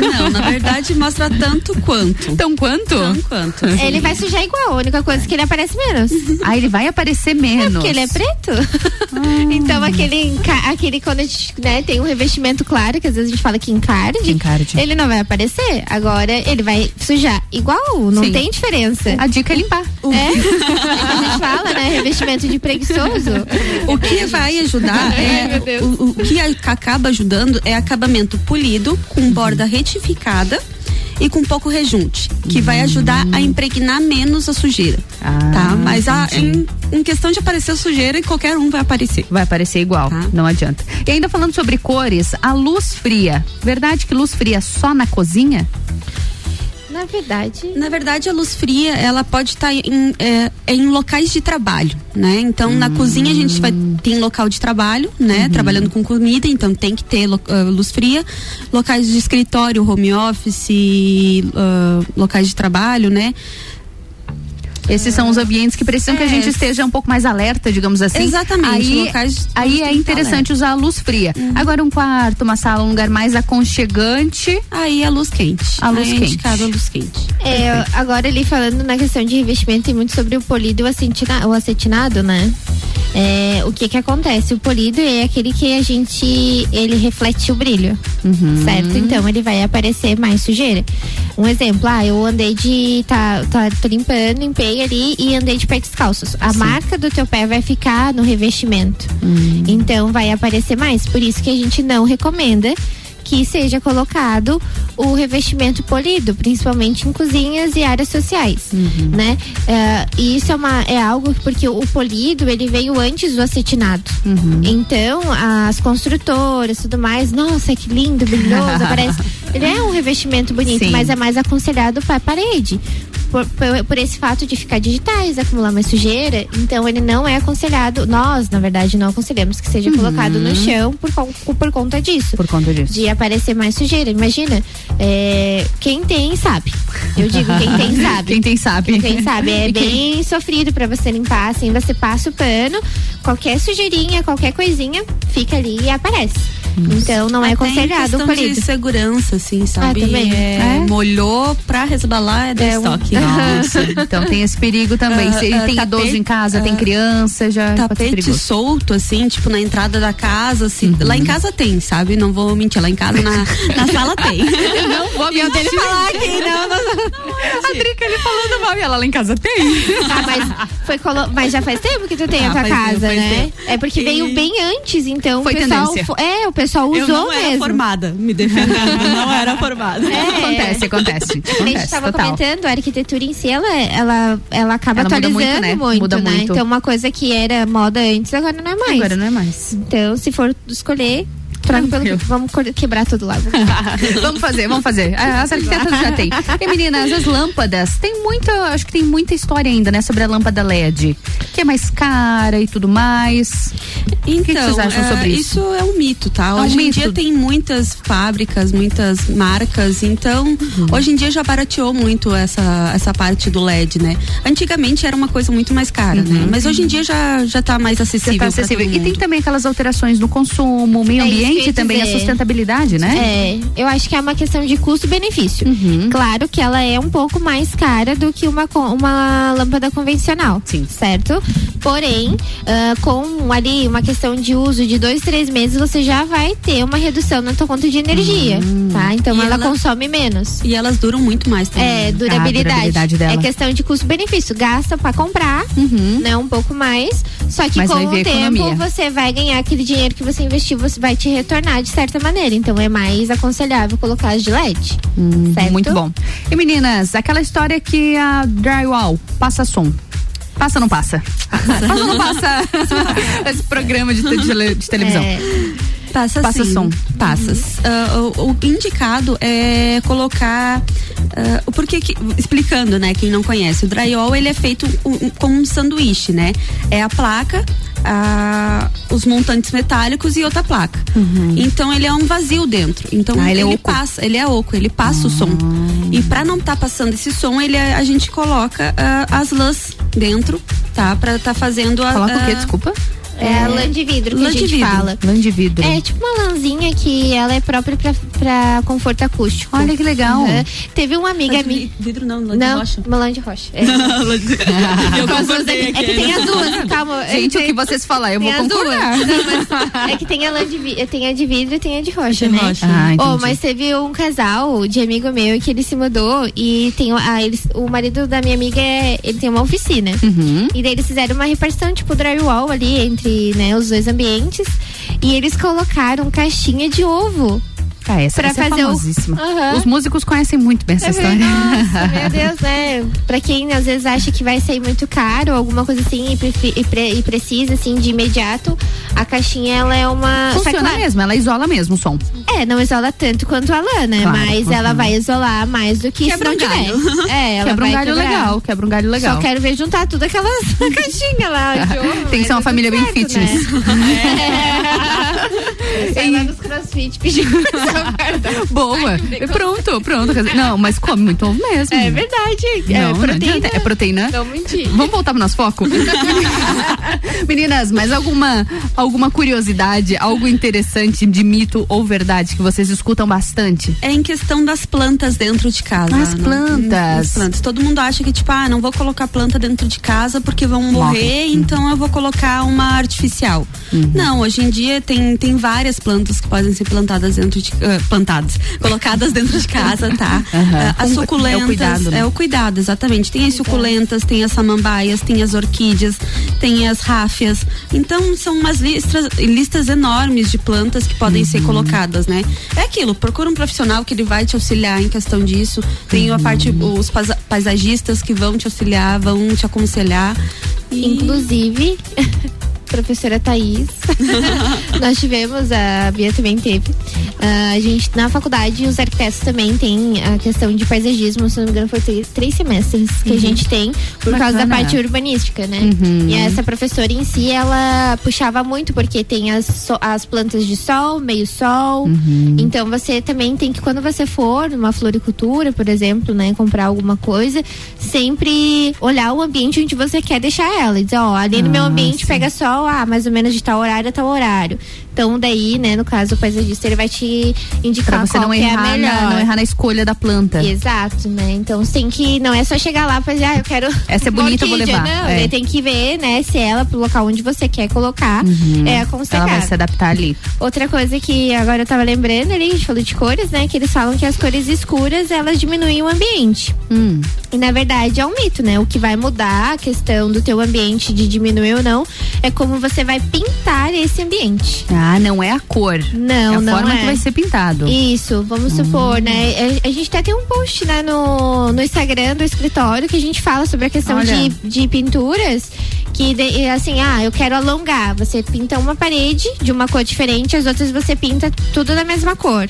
Não, na verdade mostra tanto quanto. Tão quanto? Tão quanto. Sim. Ele vai sujar igual, a única coisa é que ele aparece menos. Ah, ele vai aparecer menos. É porque ele é preto. Ah. Então aquele, aquele quando a gente né, tem um revestimento claro, que às vezes a gente fala que encarde, encarde. ele não vai aparecer. Agora ele vai sujar igual, não Sim. tem diferença. A dica é limpar. É, é Revestimento de preguiçoso. O que vai ajudar é. Ai, o, o que acaba ajudando é acabamento polido com borda retificada e com pouco rejunte, que vai ajudar a impregnar menos a sujeira. Ah, tá? Mas a, em, em, questão de aparecer sujeira, qualquer um vai aparecer. Vai aparecer igual, tá? não adianta. E ainda falando sobre cores, a luz fria. Verdade que luz fria só na cozinha? Na verdade. Na verdade, a luz fria, ela pode estar tá em, é, em locais de trabalho, né? Então, hum. na cozinha a gente vai tem local de trabalho, né? Uhum. Trabalhando com comida, então tem que ter uh, luz fria. Locais de escritório, home office, uh, locais de trabalho, né? Esses são os ambientes que precisam é. que a gente é. esteja um pouco mais alerta, digamos assim. Exatamente. Aí, locais aí é interessante usar a luz fria. Uhum. Agora um quarto, uma sala, um lugar mais aconchegante. Aí a luz quente. A luz aí quente. a luz quente. É, agora ali falando na questão de revestimento, tem muito sobre o polido e o acetinado, o acetinado né? É, o que que acontece? O polido é aquele que a gente, ele reflete o brilho, uhum. certo? Então ele vai aparecer mais sujeira. Um exemplo, ah, eu andei de, tá, tá tô limpando, limpei ali e andei de pé descalços. A Sim. marca do teu pé vai ficar no revestimento. Uhum. Então vai aparecer mais. Por isso que a gente não recomenda que seja colocado o revestimento polido, principalmente em cozinhas e áreas sociais, uhum. né? Uh, e isso é, uma, é algo porque o polido ele veio antes do acetinado. Uhum. Então as construtoras, tudo mais, nossa, que lindo, brilhoso, parece. Ele é um revestimento bonito, Sim. mas é mais aconselhado para a parede, por, por, por, esse fato de ficar digitais, acumular mais sujeira, então ele não é aconselhado, nós, na verdade, não aconselhamos que seja uhum. colocado no chão por, por conta disso. Por conta disso. De aparecer mais sujeira. Imagina, é, quem tem sabe. Eu digo quem tem sabe. quem tem sabe. Quem tem sabe. É bem sofrido para você limpar, assim, você passa o pano, qualquer sujeirinha, qualquer coisinha, fica ali e aparece. Então não é aconselhado o polido. de segurança, assim, ah, sabe? Ah, também. É, é. Molhou pra resbalar é da é estoque. Um... Nossa, então tem esse perigo também. Se uh, tem tapete, idoso em casa, uh, tem criança, já tapete solto, assim, tipo na entrada da casa, assim. Uhum. Lá em casa tem, sabe? Não vou mentir, lá em casa na, na sala tem. Eu não vou mentir. dele falar aqui, não. não. A Drica, ele falando mal e ela lá em casa tem. Ah, mas, foi colo... mas já faz tempo que tu tem ah, a tua casa, tempo, né? É porque e... veio bem antes, então foi o pessoal. Tendência. É, o pessoal usou eu não mesmo. era formada, me defendendo, não era formada. É. Acontece, acontece. A gente estava comentando, a arquitetura em si, ela, ela, ela acaba ela atualizando muito, né? muito, muda né? Muito. Então uma coisa que era moda antes, agora não é mais. Agora não é mais. Então, se for escolher, Tranquilo, vamos quebrar tudo lá. vamos fazer, vamos fazer. As arquitetas já tem. E meninas, as lâmpadas, tem muita, acho que tem muita história ainda, né, sobre a lâmpada LED, que é mais cara e tudo mais. Então, o que, que vocês acham é, sobre isso? Isso é um mito, tá? É um hoje mito. em dia tem muitas fábricas, muitas marcas, então uhum. hoje em dia já barateou muito essa, essa parte do LED, né? Antigamente era uma coisa muito mais cara, né? uhum. né? Mas hoje em dia já, já tá mais acessível. Tá acessível. E tem também aquelas alterações no consumo, meio é ambiente frente também a sustentabilidade, né? É, eu acho que é uma questão de custo-benefício. Uhum. Claro que ela é um pouco mais cara do que uma, uma lâmpada convencional. Sim. Certo? Porém, uh, com ali uma questão de uso de dois, três meses, você já vai ter uma redução na tua conta de energia, uhum. tá? Então ela, ela, consome menos. E elas duram muito mais também. É, durabilidade. Ah, durabilidade dela. É questão de custo-benefício. Gasta para comprar, uhum. né? Um pouco mais. Só que Mas com o tempo economia. você vai ganhar aquele dinheiro que você investiu, você vai te retornar de certa maneira. Então é mais aconselhável colocar as de LED. Hum, muito bom. E meninas, aquela história que a drywall passa som. Passa ou não passa? Passa ou não passa? Esse programa de, de, de televisão. É. Passa, passa sim. som. Passas. Uhum. Uh, o, o, indicado é colocar. Uh, porque que, explicando, né? Quem não conhece, o drywall ele é feito um, com um sanduíche, né? É a placa, os montantes metálicos e outra placa. Uhum. Então ele é um vazio dentro. Então ah, ele, ele é passa, ele é oco, ele passa o som. Ah. E para não estar tá passando esse som, ele a gente coloca uh, as lãs dentro, tá? Para estar tá fazendo a. Coloca o quê? Desculpa. É, é a lã de vidro que lã a gente fala. Lã de vidro. É tipo uma lãzinha que ela é própria pra, pra conforto acústico. Olha que legal. Uhum. Teve uma amiga minha. Vidro não, lã não, de rocha. Uma lã de rocha. É. eu concordei é, que, é que tem as duas, calma. Gente, o que vocês falar, eu vou concordar. Não, é que tem a lã de vidro, tem a de vidro e tem a de rocha, de né? Rocha. Ah, oh, mas teve um casal de amigo meu que ele se mudou e tem ah, eles, o marido da minha amiga é, ele tem uma oficina. Uhum. E daí eles fizeram uma repartição tipo drywall ali entre, né, os dois ambientes. E eles colocaram caixinha de ovo Ah, essa, pra essa é fazer o. famosíssima. Aham. Os músicos conhecem muito bem essa É história. Nossa, meu Deus, né? Pra quem às vezes acha que vai sair muito caro, alguma coisa assim, e, prefi- e pre- e precisa, assim, de imediato, a caixinha, ela é uma. Funciona claro, mesmo, ela isola mesmo o som. É, não isola tanto quanto a lã, né? Claro, Mas uhum. ela vai isolar mais do que Quebra se não um galho. tiver. É, ela Quebra um galho quebrar. legal, quebra um galho legal. Só quero ver juntar tudo aquelas caixinhas lá. Tem que ser uma família bem fitness. É. Sai lá nos crossfit pedindo Boa. Pronto, pronto. Não, mas come muito ovo mesmo. É verdade. É Não, não proteína. adianta. É proteína? Não mentir. Vamos voltar pro nosso foco? Meninas, mas alguma, alguma curiosidade, algo interessante de mito ou verdade que vocês escutam bastante? É em questão das plantas dentro de casa. As né? plantas. As plantas. Todo mundo acha que, tipo, ah, não vou colocar planta dentro de casa porque vão Morre. morrer, então eu vou colocar uma artificial. Uhum. Não, hoje em dia tem, tem várias plantas que podem ser plantadas dentro de. Ah, plantadas. Colocadas dentro de casa, tá? Ah, as suculentas. É o cuidado, né? É o cuidado, exatamente. Tem as suculentas, tem as samambaias, tem as orquídeas, tem as ráfias. Então são umas listas, listas enormes de plantas que podem ser Uhum. colocadas, né? É aquilo, procura um profissional que ele vai te auxiliar em questão disso. Tem a parte, Uhum. os paisa- paisagistas que vão te auxiliar, vão te aconselhar. E- Inclusive, professora Thaís, nós tivemos, a Bia também teve. ah, a gente, na faculdade, os arquitetos também têm a questão de paisagismo, se não me engano, foi três, três semestres que a Uhum. gente tem, por causa da Bacana. parte urbanística, né? Uhum. E essa professora em si, ela puxava muito, porque tem as, as plantas de sol, meio sol. Uhum. Então você também tem que, quando você for numa floricultura, por exemplo, né, comprar alguma coisa, sempre olhar o ambiente onde você quer deixar ela. E dizer, ó, ali no meu Ah, ambiente pega sol, ah, mais ou menos de tal horário a tal horário. Então daí, né, no caso o paisagista, ele vai te indicar Pra você qual não que é a errar, melhor. na, não errar na escolha da planta. Exato, né? Então você tem que. Não é só chegar lá e fazer, ah, eu quero. Essa é bonita, eu vou levar. Não, É. tem que ver, né, se ela, pro local onde você quer colocar, Uhum. é Ela aconselhável. vai se adaptar ali. Outra coisa que agora eu tava lembrando ali, a gente falou de cores, né? Que eles falam que as cores escuras elas diminuem o ambiente. Hum. E na verdade é um mito, né? O que vai mudar a questão do teu ambiente de diminuir ou não é como você vai pintar esse ambiente. Ah, não é a cor. Não, é a não forma é. que vai ser pintado. Isso, vamos supor, né? A, a gente até tem um post né, no, no Instagram do escritório que a gente fala sobre a questão Olha. de, de pinturas. Que de- assim, ah, eu quero alongar. Você pinta uma parede de uma cor diferente, as outras você pinta tudo da mesma cor.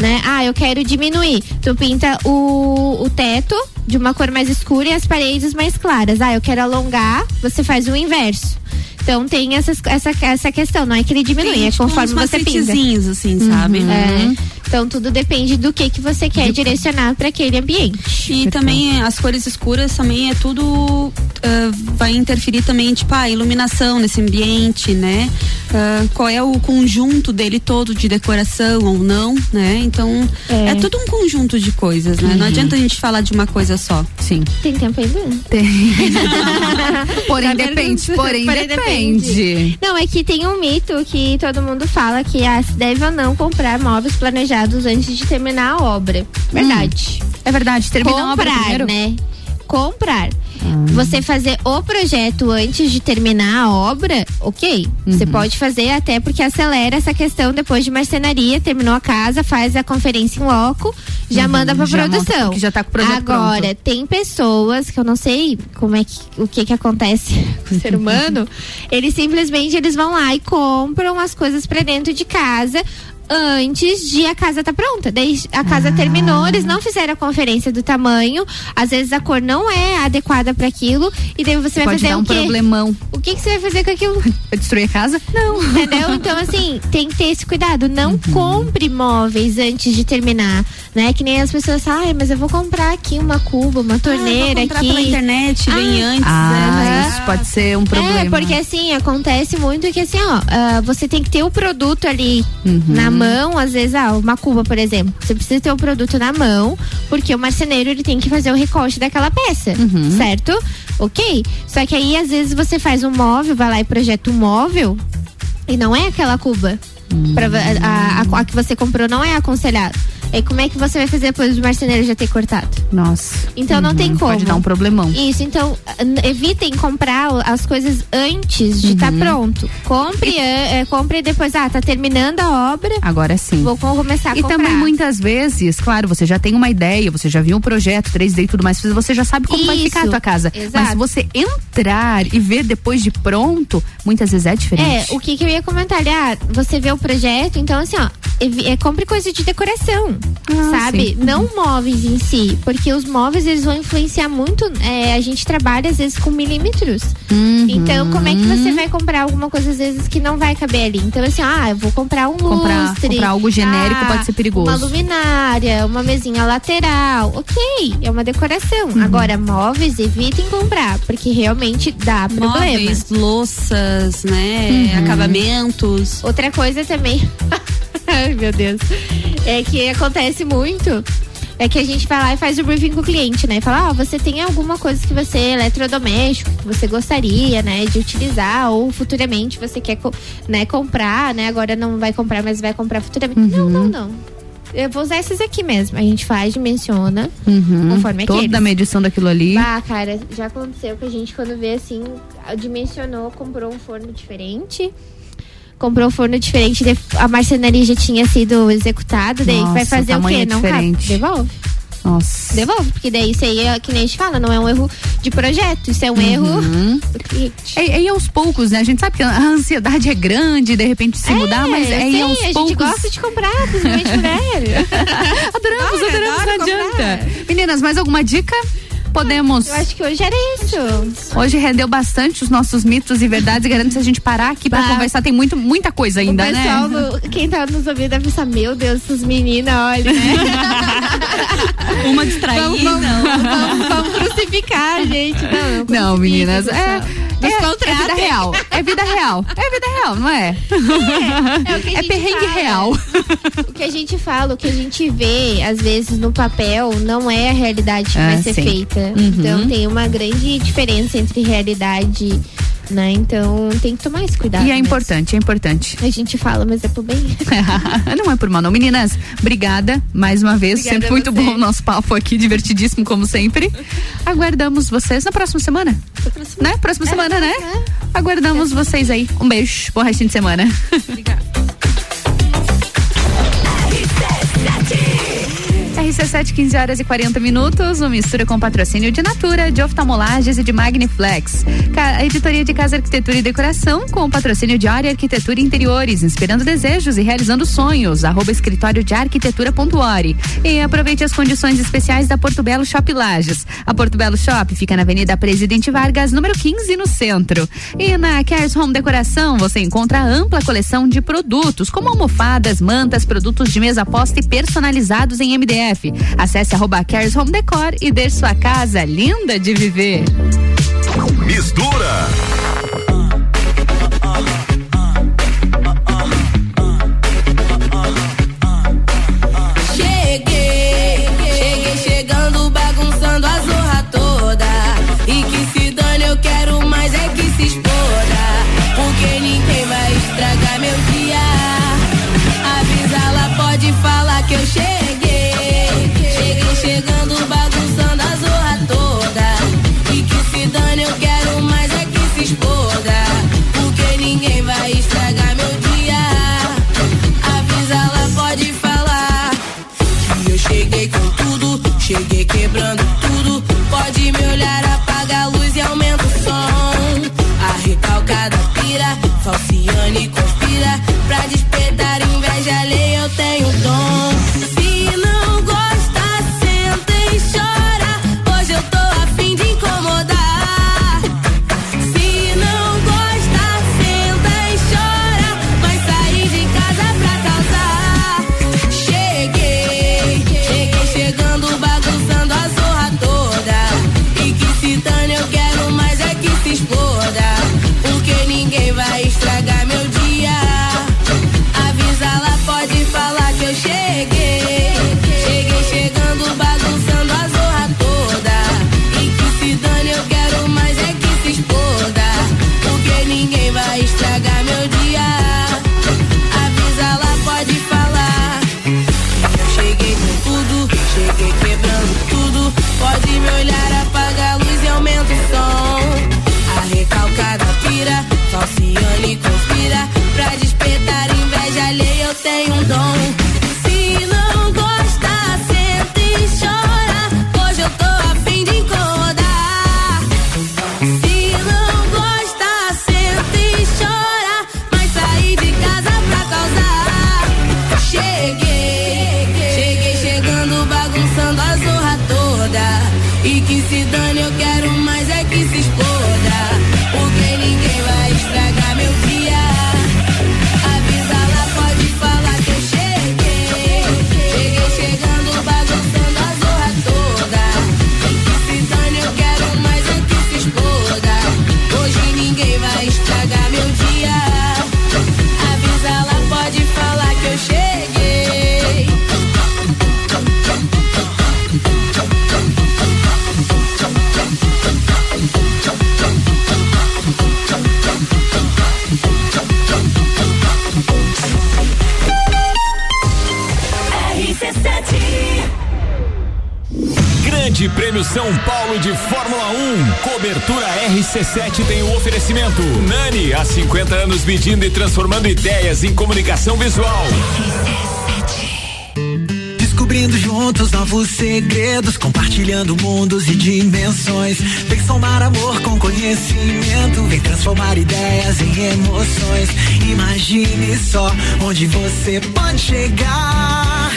Né? Ah, eu quero diminuir. Tu pinta o, o teto de uma cor mais escura e as paredes mais claras. Ah, eu quero alongar, você faz o inverso. Então tem essas, essa, essa questão, não é que ele diminui, Tem, é tipo, conforme uns você pinta. macetezinhos, assim, sabe? É. Então tudo depende do que que você quer direcionar para aquele ambiente. E também as cores escuras também é tudo ah, vai interferir também tipo a iluminação nesse ambiente, né? Ah, qual é o conjunto dele todo de decoração ou não, né? Então é, tudo um conjunto de coisas, né? Não Uhum. adianta a gente falar de uma coisa só. Sim. Tem tempo ainda? Tem. porém Tá depende, vendo? porém, depende. Não, é que tem um mito que todo mundo fala que ah, se deve ou não comprar móveis planejados antes de terminar a obra. Verdade. É verdade, terminar a obra comprar, primeiro? né? Comprar. Você fazer o projeto antes de terminar a obra, ok. Você Uhum. pode fazer até porque acelera essa questão depois de marcenaria, terminou a casa, faz a conferência em loco, já Uhum, manda pra já produção. já tá com o projeto Agora, pronto. tem pessoas que eu não sei como é que o que que acontece com o ser humano, eles simplesmente eles vão lá e compram as coisas pra dentro de casa antes de a casa tá pronta. Daí a casa terminou, eles não fizeram a conferência do tamanho, às vezes a cor não é adequada para aquilo e daí você vai Pode fazer dar o um quê? problemão. O que que você vai fazer com aquilo? Vai destruir a casa? Não. Entendeu? Então, assim, tem que ter esse cuidado. Não Uhum. compre móveis antes de terminar. Né? Que nem as pessoas falam, ai, mas eu vou comprar aqui uma cuba, uma torneira Ah, comprar aqui. pela internet, vem antes, Ah, né? isso pode ser um problema. É, porque assim, acontece muito que assim, ó, ah, você tem que ter o produto ali Uhum. na mão, às vezes, ah, uma cuba, por exemplo. Você precisa ter o produto na mão, porque o marceneiro ele tem que fazer o recorte daquela peça, Uhum. certo? Ok? Só que aí, às vezes, você faz um móvel, vai lá e projeta um móvel, e não é aquela cuba. Pra, a, a- a que você comprou não é aconselhado. E como é que você vai fazer depois do marceneiro já ter cortado? Nossa. Então uhum, não tem como. Pode dar um problemão. Isso, então evitem comprar as coisas antes de estar uhum. tá pronto. Compre, e... é, compre depois, ah, tá terminando a obra. Agora sim. Vou começar a e comprar. E também muitas vezes, claro, você já tem uma ideia, você já viu um projeto 3D e tudo mais, você já sabe como Isso, vai ficar a tua casa. Exato. Mas você entrar e ver depois de pronto, muitas vezes é diferente. É, o que, que eu ia comentar, ah, você vê o projeto, então assim, ó, é, é, compre coisa de decoração, ah, sabe? Sim. Não móveis em si, porque os móveis eles vão influenciar muito. É, a gente trabalha às vezes com milímetros. Uhum. Então, como é que você vai comprar alguma coisa às vezes que não vai caber ali? Então, assim, ah, eu vou comprar um comprar, lustre. Comprar algo genérico ah, pode ser perigoso. Uma luminária, uma mesinha lateral. Ok, é uma decoração. Uhum. Agora, móveis, evitem comprar, porque realmente dá problema. Móveis, louças, né? Uhum. Acabamentos. Outra coisa também. Ai, meu Deus. É que acontece muito é que a gente vai lá e faz o briefing com o cliente, né? Fala, ó, oh, você tem alguma coisa que você, eletrodoméstico, que você gostaria, né, de utilizar, ou futuramente você quer, né, comprar, né? Agora não vai comprar, mas vai comprar futuramente. Uhum. Não, não, não. Eu vou usar esses aqui mesmo. A gente faz, dimensiona, uhum. conforme aqueles. Toda a medição daquilo ali. Ah, cara, já aconteceu que a gente, quando vê assim, dimensionou, comprou um forno diferente comprou um forno diferente, a marcenaria já tinha sido executada, daí Nossa, vai fazer o, o quê? É não cabe. Devolve. Nossa. Devolve, porque daí isso aí é que nem a gente fala, não é um erro de projeto, isso é um uhum. erro do cliente. É, é aos poucos, né? A gente sabe que a ansiedade é grande, de repente se é, mudar, mas é sei, aos a poucos. A gente gosta de comprar, principalmente mulher. adoramos, adoramos, não adianta. Comprar. Meninas, mais alguma dica? Podemos. Eu acho que hoje era isso. Hoje rendeu bastante os nossos mitos e verdades. E garanto se a gente parar aqui pra bah. conversar, tem muito, muita coisa ainda, o pessoal né? No, quem tá nos ouvindo deve pensar, meu Deus, essas meninas, olha, né? Uma distraída. Vamos, vamos, vamos, vamos crucificar, gente. Não, não meninas. É, é, é, vida real. É vida real. É vida real, não é? É, é, é perrengue fala. real. O que a gente fala, o que a gente vê, às vezes, no papel, não é a realidade que ah, vai ser sim. feita. Uhum. Então tem uma grande diferença entre realidade né? Então tem que tomar esse cuidado. E é mesmo. importante, é importante. A gente fala, mas é por bem. não é por mal, não. Meninas, obrigada mais uma vez. Obrigada sempre muito bom o nosso papo aqui, divertidíssimo, como sempre. Aguardamos vocês na próxima semana. Próxima, né? próxima é, semana, né? É. Aguardamos é. vocês aí. Um beijo, bom restinho de semana. Obrigada. RC7, 15 horas e 40 minutos. Uma mistura com patrocínio de Natura, de oftalmolages e de Magniflex. A editoria de Casa Arquitetura e Decoração com patrocínio de Área Arquitetura e Interiores, inspirando desejos e realizando sonhos. Arroba escritório de arquitetura.ori. E aproveite as condições especiais da Porto Belo Shop Lages. A Porto Belo Shop fica na Avenida Presidente Vargas, número 15, no centro. E na Cares Home Decoração você encontra ampla coleção de produtos, como almofadas, mantas, produtos de mesa posta e personalizados em MDF Acesse arroba Cares Home Decor e deixe sua casa linda de viver. Mistura. Recalcada pira, falciane conspira. Pra despertar inveja RC7 tem o oferecimento. Nani, há 50 anos medindo e transformando ideias em comunicação visual. Descobrindo juntos novos segredos, compartilhando mundos e dimensões. Vem somar amor com conhecimento, vem transformar ideias em emoções. Imagine só onde você pode chegar.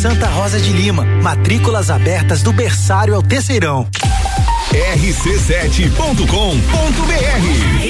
Santa Rosa de Lima. Matrículas abertas do berçário ao terceirão. rc7.com.br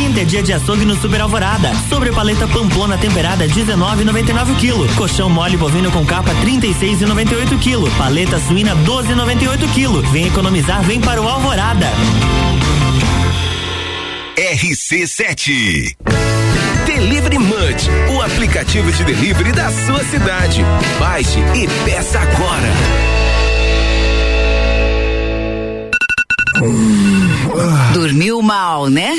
Quinta é dia de açougue no Super Alvorada. Sobre paleta Pamplona temperada 19,99 kg. Colchão mole bovino com capa 36,98 kg. Paleta suína 12,98 kg. Vem economizar, vem para o Alvorada. RC7. Delivery Munch, o aplicativo de delivery da sua cidade. Baixe e peça agora. Dormiu mal, né?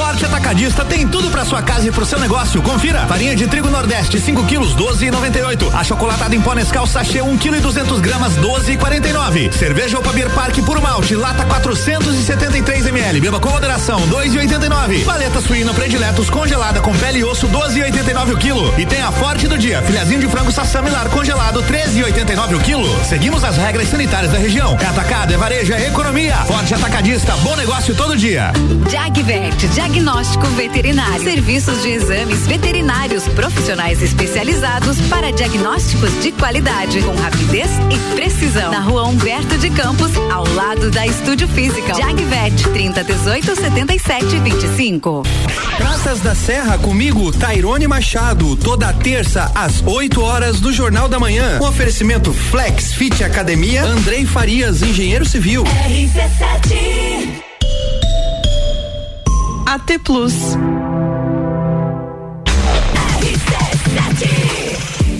Forte Atacadista tem tudo pra sua casa e pro seu negócio. Confira. Farinha de trigo Nordeste, 5 quilos, 12,98. A chocolatada em pó Nescau sachê, 1 quilo e 200 gramas, 12,49. Cerveja Opa Beer Park puro malte, lata 473 ml. Beba com moderação, 2,89. Paleta suína prediletos congelada com pele e osso, 12,89 o quilo. E tem a Forte do dia, filhazinho de frango sassamilar congelado, 13,89 o quilo. Seguimos as regras sanitárias da região. É atacado, é varejo, é economia. Forte Atacadista, bom negócio todo dia. Jagvet, diagnóstico veterinário. Serviços de exames veterinários profissionais especializados para diagnósticos de qualidade, com rapidez e precisão. Na rua Humberto de Campos, ao lado da Estúdio Física. Jagvet, 30 18 77 25. Praças da Serra comigo, Tairone Machado, toda terça às 8 horas do Jornal da Manhã. Com oferecimento Flex Fit Academia, Andrei Farias, engenheiro civil. RC7 AT Plus.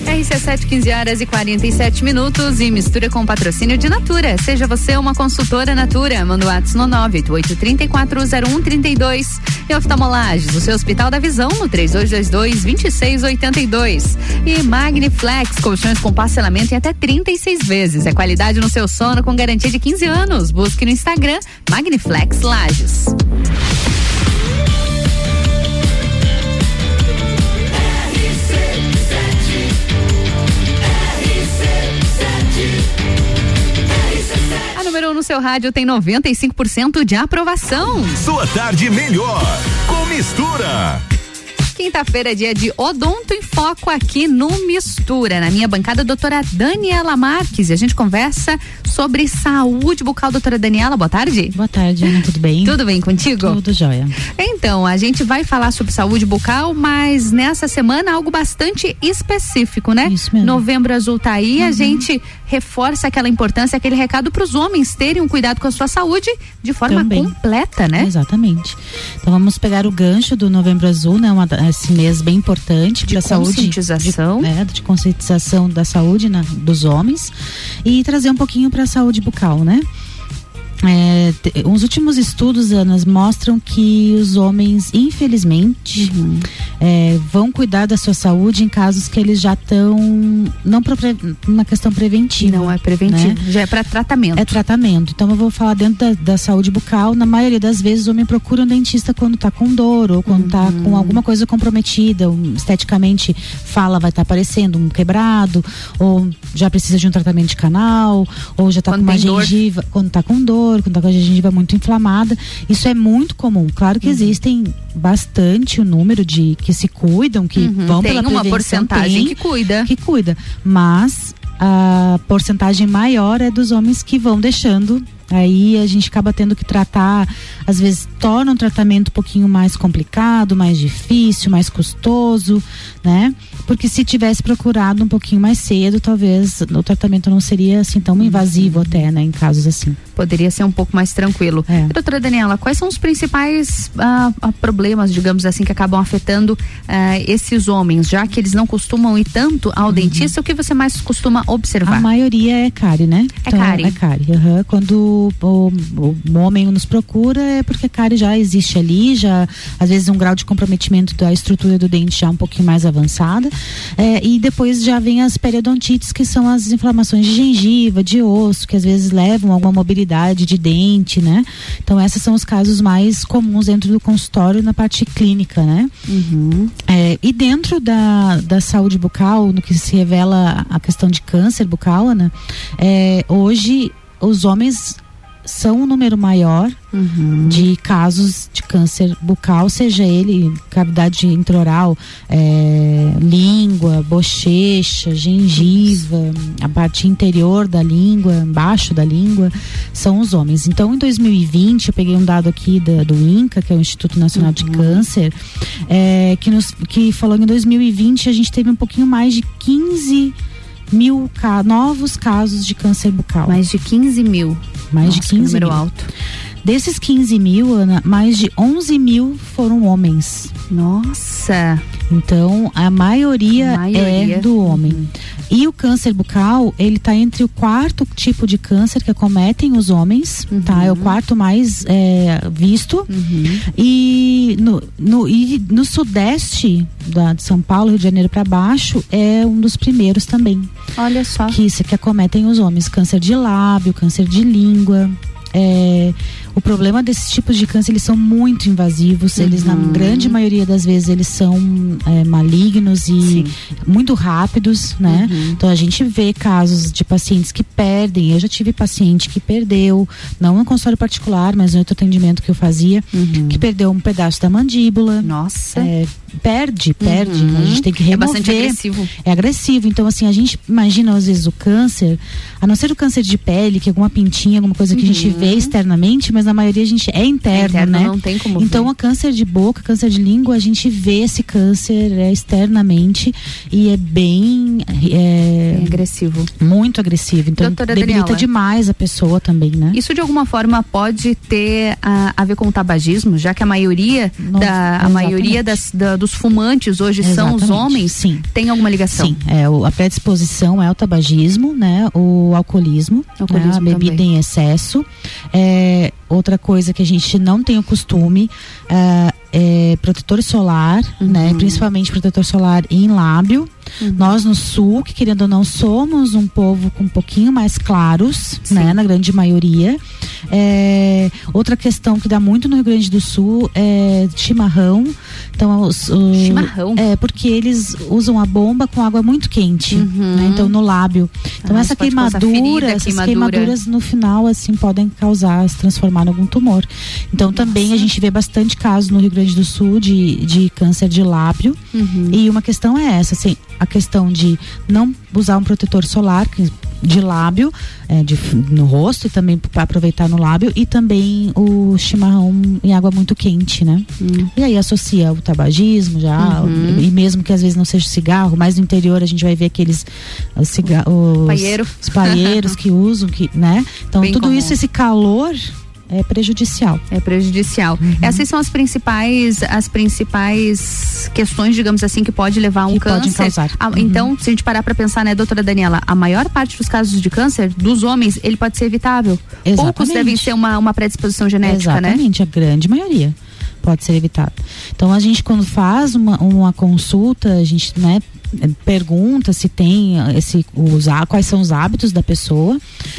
RC7, 15 horas e 47 minutos e mistura com patrocínio de Natura. Seja você uma consultora Natura. Manda o WhatsApp no 988-340132. E oftalmolages, o seu Hospital da Visão no 3222-2682. E Magniflex, colchões com parcelamento em até 36 vezes. É qualidade no seu sono com garantia de 15 anos. Busque no Instagram Magniflex Lages. Número 1 um no seu rádio tem 95% de aprovação. Sua tarde melhor com mistura. Quinta-feira, dia de Odonto em Foco aqui no Mistura. Na minha bancada, a doutora Daniela Marques. E a gente conversa sobre saúde bucal. Doutora Daniela, boa tarde. Boa tarde, Ana, tudo bem? Tudo bem contigo? Tudo jóia. Então, a gente vai falar sobre saúde bucal, mas nessa semana algo bastante específico, né? Isso mesmo. Novembro Azul tá aí, Uhum. a gente reforça aquela importância, aquele recado para os homens terem um cuidado com a sua saúde de forma Também. completa, né? Exatamente. Então vamos pegar o gancho do Novembro Azul, né? Uma, esse mês bem importante De para a saúde. conscientização. De, é, de conscientização da saúde né, dos homens e trazer um pouquinho para a saúde bucal, né? É, os últimos estudos, Anas, mostram que os homens, infelizmente, Uhum. é, vão cuidar da sua saúde em casos que eles já estão não pra uma questão preventiva. Não é preventivo, né? já é para tratamento. É tratamento. Então eu vou falar dentro da, da saúde bucal. Na maioria das vezes o homem procura um dentista quando tá com dor ou quando tá Uhum. com alguma coisa comprometida, um, esteticamente fala vai estar aparecendo um quebrado, ou já precisa de um tratamento de canal, ou já tá Quando com uma tem dor. gengiva, quando tá com dor, quando tá com a gengiva muito inflamada. Isso é muito comum. Claro Uhum. que existem bastante o número de que se cuidam, que Uhum, vão tem pela uma prevenção, porcentagem tem, que cuida. que cuida. Mas a porcentagem maior é dos homens que vão deixando. Aí a gente acaba tendo que tratar, às vezes torna um tratamento um pouquinho mais complicado, mais difícil, mais custoso, né? Porque se tivesse procurado um pouquinho mais cedo, talvez o tratamento não seria assim tão invasivo até, né? Em casos assim. Poderia ser um pouco mais tranquilo. É. Doutora Daniela, quais são os principais ah, ah, problemas, digamos assim, que acabam afetando ah, esses homens, já que eles não costumam ir tanto ao dentista? O que você mais costuma observar? Uhum. A maioria é cárie, né? É cárie. É cárie. aham. Quando o, o homem nos procura é porque a cárie já existe ali, já às vezes um grau de comprometimento da estrutura do dente já um pouquinho mais avançada. É, e depois já vem as periodontites, que são as inflamações de gengiva, de osso, que às vezes levam a alguma mobilidade de dente, né? Então esses são os casos mais comuns dentro do consultório na parte clínica, né? É, e dentro da, da saúde bucal, no que se revela a questão de câncer bucal, Ana, é, hoje os homens são um número maior de casos de câncer bucal, seja ele cavidade intraoral, é, língua, bochecha, gengiva, a parte interior da língua, embaixo da língua, são os homens. Então, em 2020, eu peguei um dado aqui da- do INCA, que é o Instituto Nacional de Câncer, é, que, nos, que falou que em 2020 a gente teve um pouquinho mais de 15 mil ca- novos casos de câncer bucal. Mais de 15 mil. Mais Nossa, de que 15 número mil. alto. Desses 15 mil, Ana, mais de 11 mil foram homens. Nossa! Então, a maioria, Maioria. é do homem. E o câncer bucal, ele tá entre o quarto tipo de câncer que acometem os homens, tá? É o quarto mais é, visto. E no, no, e no sudeste da, de São Paulo, Rio de Janeiro para baixo, é um dos primeiros também. Olha só. Que, isso, que acometem os homens. Câncer de lábio, câncer de língua. É, o problema desses tipos de câncer, eles são muito invasivos. Eles, na grande maioria das vezes, eles são é, malignos e muito rápidos, né? Então a gente vê casos de pacientes que perdem. Eu já tive paciente que perdeu, não no consultório particular, mas no outro atendimento que eu fazia, que perdeu um pedaço da mandíbula. Nossa. É, perde, perde. Uhum. A gente tem que É remover. bastante agressivo. É agressivo. Então, assim, a gente imagina às vezes o câncer, a não ser o câncer de pele, que é alguma pintinha, alguma coisa que a gente Uhum. vê externamente, mas na maioria a gente é interno, É interno, né? não tem como Então, ver. o câncer de boca, câncer de língua, a gente vê esse câncer é, externamente e é bem é, agressivo. Muito agressivo. Então, Doutora debilita Daniela. demais a pessoa também, né? Isso de alguma forma pode ter a, a ver com o tabagismo, já que a maioria, da, a exatamente. maioria das, da- dos fumantes hoje são os Exatamente, homens? Sim. Tem alguma ligação? Sim, é, o- a predisposição é o tabagismo, né? O alcoolismo, Alcoolismo né, a bebida também. em excesso. É, outra coisa que a gente não tem o costume é, é protetor solar, Uhum. né? Principalmente protetor solar em lábio. Nós no sul, que querendo ou não, somos um povo com um pouquinho mais claros, né? Na grande maioria. É, outra questão que dá muito no Rio Grande do Sul é chimarrão. Então, os, o- Chimarrão? É, porque eles usam a bomba com água muito quente, né? Então, no lábio. Então, Uhum. Ah, essa queimadura, ferida, essas queimadura. queimaduras no final, assim, podem causar, se transformar em algum tumor. Então, também a gente vê bastante casos no Rio Grande do Sul de, de câncer de lábio. Uhum. E uma questão é essa, assim, a questão de não usar um protetor solar de lábio, é, de, no rosto e também para aproveitar no lábio, e também o chimarrão em água muito quente, né? E aí associa o tabagismo já, Uhum. e mesmo que às vezes não seja cigarro, mas no interior a gente vai ver aqueles os, ciga- os, Paieiro. os paeiros que usam, que, né? Então Bem tudo comum. isso, esse calor é prejudicial. É prejudicial. Uhum. Essas são as principais, as principais questões, digamos assim, que pode levar a um Que câncer. podem causar. Ah, Uhum. Então, se a gente parar para pensar, né, doutora Daniela, a maior parte dos casos de câncer dos homens, ele pode ser evitável. Poucos Exatamente. devem ser uma, uma predisposição genética, né? Exatamente, a grande maioria pode ser evitado. Então a gente quando faz uma, uma consulta, a gente né, pergunta se tem esse os, há- quais são os hábitos da pessoa.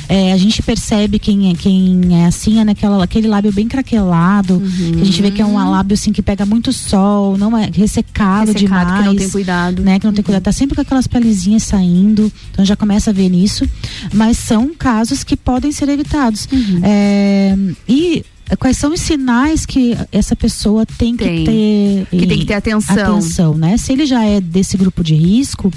É, a gente percebe quem é, quem é assim, é naquela, aquele lábio bem craquelado, que a gente vê que é um lábio assim que pega muito sol, não é ressecado, Ressecado, demais. que não tem cuidado. Né, que não tem cuidado, tá sempre com aquelas pelezinhas saindo, então já começa a ver nisso. Mas são casos que podem ser evitados. Uhum. É, e quais são os sinais que essa pessoa tem, Tem. que ter Que tem que ter atenção. atenção, né? Se ele já é desse grupo de risco,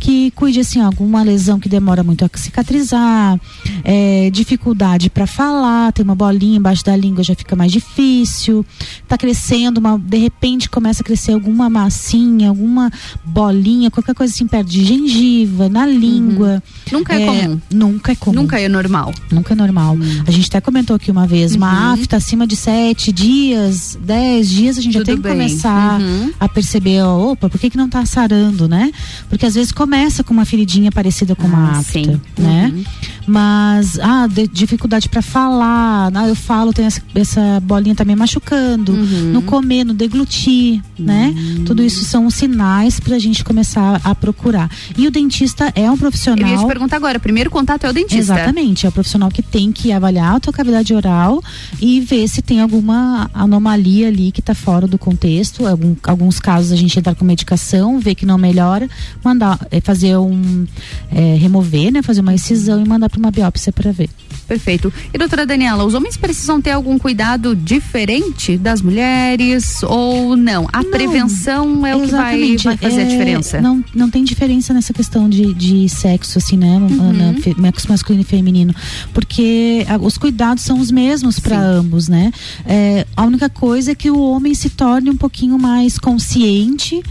que cuide assim alguma lesão que demora muito a cicatrizar, é, dificuldade para falar, tem uma bolinha embaixo da língua já fica mais difícil, tá crescendo, uma, de repente começa a crescer alguma massinha, alguma bolinha, qualquer coisa assim perto de gengiva, na língua. Nunca é comum. Nunca é comum. Nunca é normal. Nunca é normal. A gente até comentou aqui uma vez, uma Uhum. afta acima de sete dias, dez dias, a gente já Tudo tem que começar Uhum. a perceber, ó, opa, por que que não tá sarando, né? Porque às vezes começa com uma feridinha parecida com uma Ah, afta, né? Uhum. Mas, ah, de- dificuldade para falar, ah, eu falo, tem essa, essa bolinha tá me machucando, Uhum. no comer, no deglutir, né? Tudo isso são sinais pra gente começar a procurar. E o dentista é um profissional. Eu ia te perguntar agora, primeiro contato é o dentista. Exatamente, é o profissional que tem que avaliar a tua cavidade oral e ver se tem alguma anomalia ali que está fora do contexto. Algum, alguns casos a gente entrar com medicação, ver que não melhora, mandar eh, fazer um eh, remover, né, fazer uma incisão e mandar para uma biópsia para ver. Perfeito. E doutora Daniela, os homens precisam ter algum cuidado diferente das mulheres ou não? A prevenção é o que vai, vai fazer a é, diferença. Não, não tem diferença nessa questão de, de sexo, assim, né? Uhum. Masculino e feminino. Porque os cuidados são os mesmos para ambos, né? É, a única coisa é que o homem se torne um pouquinho mais consciente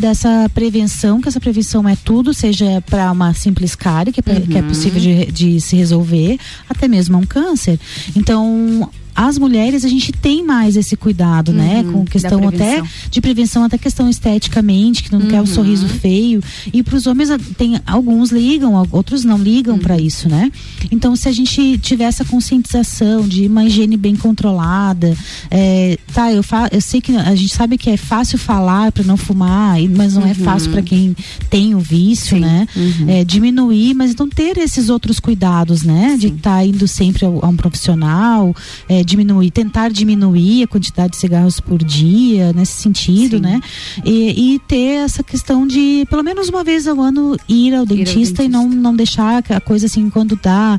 dessa prevenção, que essa prevenção é tudo, seja para uma simples cárie, que, é pra- que é Uhum. possível de, de se resolver, até mesmo um câncer. Então, as mulheres, a gente tem mais esse cuidado, né? Uhum, Com da questão até de prevenção, até questão esteticamente, que não quer o Uhum. sorriso feio. E para os homens, tem alguns ligam, outros não ligam Uhum. para isso, né? Então, se a gente tiver essa conscientização de uma higiene bem controlada, é, tá, eu, fa eu sei que a gente sabe que é fácil falar para não fumar, mas não é Uhum. fácil para quem tem o vício, né? É, diminuir, mas então ter esses outros cuidados, né? De estar indo sempre a um profissional, é, diminuir, tentar diminuir a quantidade de cigarros por dia, nesse sentido, né? E, e ter essa questão de, pelo menos uma vez ao ano, ir ao dentista, e não, não deixar a coisa assim, quando dá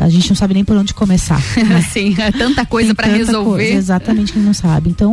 a gente não sabe nem por onde começar. Né? Sim, é tanta coisa para resolver. Coisa, exatamente, que não sabe. Então,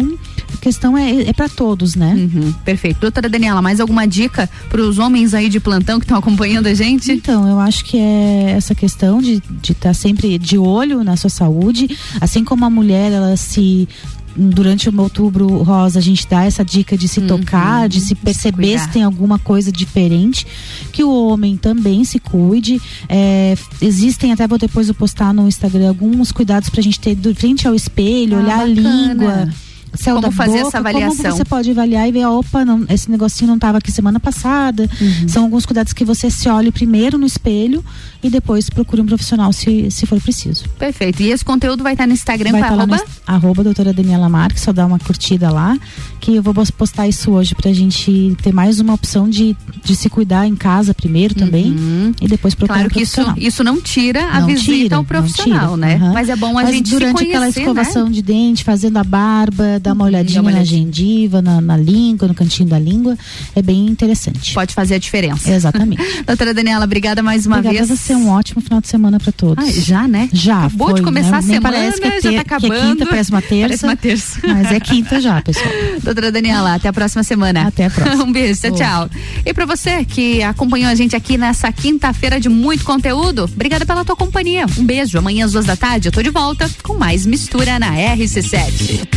a questão é, é para todos, né? Uhum, perfeito. Doutora Daniela, mais alguma dica para os homens aí de plantão que estão acompanhando a gente? Então, eu acho que é essa questão de estar tá sempre de olho na sua saúde, assim como a mulher, ela se durante o outubro rosa a gente dá essa dica de se uhum, tocar, de se perceber se, se, tem alguma coisa diferente, que o homem também se cuide. É, existem até vou depois eu postar no Instagram alguns cuidados pra gente ter frente ao espelho, ah, olhar bacana. a língua céu como fazer boca, essa avaliação? Como você pode avaliar e ver, opa, não, esse negocinho não estava aqui semana passada. Uhum. São alguns cuidados que você se olhe primeiro no espelho e depois procure um profissional se, se for preciso. Perfeito. E esse conteúdo vai estar no Instagram vai com estar arroba? Lá arroba doutora Daniela Marques, só dá uma curtida lá, que eu vou postar isso hoje pra gente ter mais uma opção de, de se cuidar em casa primeiro também uhum. e depois procurar claro um que isso, isso não tira a não visita tira, ao profissional, né? Uhum. Mas é bom a Mas gente durante conhecer, aquela escovação né? de dente, fazendo a barba, dar uma olhadinha, uma na gengiva, na, na, língua, no cantinho da língua, é bem interessante. Pode fazer a diferença. Exatamente. Doutora Daniela, obrigada mais uma obrigada vez. Obrigada ser um ótimo final de semana para todos. Ah, já, né? Já. Acabou foi, de começar né? a semana, parece que é, já tá acabando. Que é quinta, parece uma terça. Parece uma terça. Mas é quinta já, pessoal. Doutora Daniela, até a próxima semana. Até a próxima. um beijo, tchau, tchau. E para você que acompanhou a gente aqui nessa quinta-feira de muito conteúdo, obrigada pela tua companhia. Um beijo. Amanhã às duas da tarde eu tô de volta com mais mistura na RC7.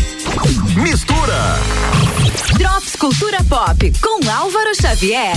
Mistura. Drops Cultura Pop com Álvaro Xavier.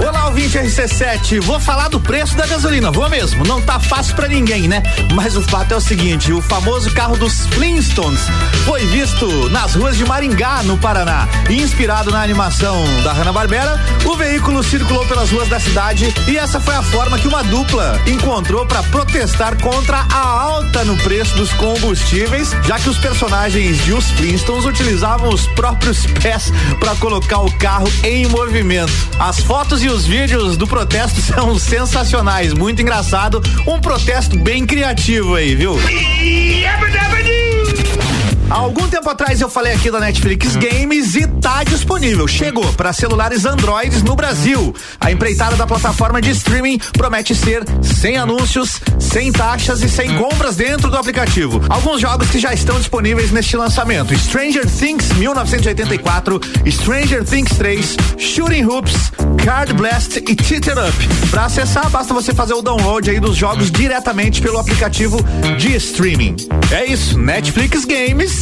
Olá, ouvinte RC7. Vou falar do preço da gasolina. Vou mesmo. Não tá fácil para ninguém, né? Mas o fato é o seguinte: o famoso carro dos Flintstones foi visto nas ruas de Maringá, no Paraná. Inspirado na animação da Hanna-Barbera, o veículo circulou pelas ruas da cidade e essa foi a forma que uma dupla encontrou para protestar contra a alta no preço dos combustíveis, já que os personagens de Os Flintstones utilizavam os próprios pés para colocar o carro em movimento. As fotos e os vídeos do protesto são sensacionais, muito engraçado, um protesto bem criativo aí, viu? Algum tempo atrás eu falei aqui da Netflix Games e tá disponível. Chegou para celulares Androids no Brasil. A empreitada da plataforma de streaming promete ser sem anúncios, sem taxas e sem compras dentro do aplicativo. Alguns jogos que já estão disponíveis neste lançamento: Stranger Things 1984, Stranger Things 3, Shooting Hoops, Card Blast e Titter Up. Para acessar, basta você fazer o download aí dos jogos diretamente pelo aplicativo de streaming. É isso, Netflix Games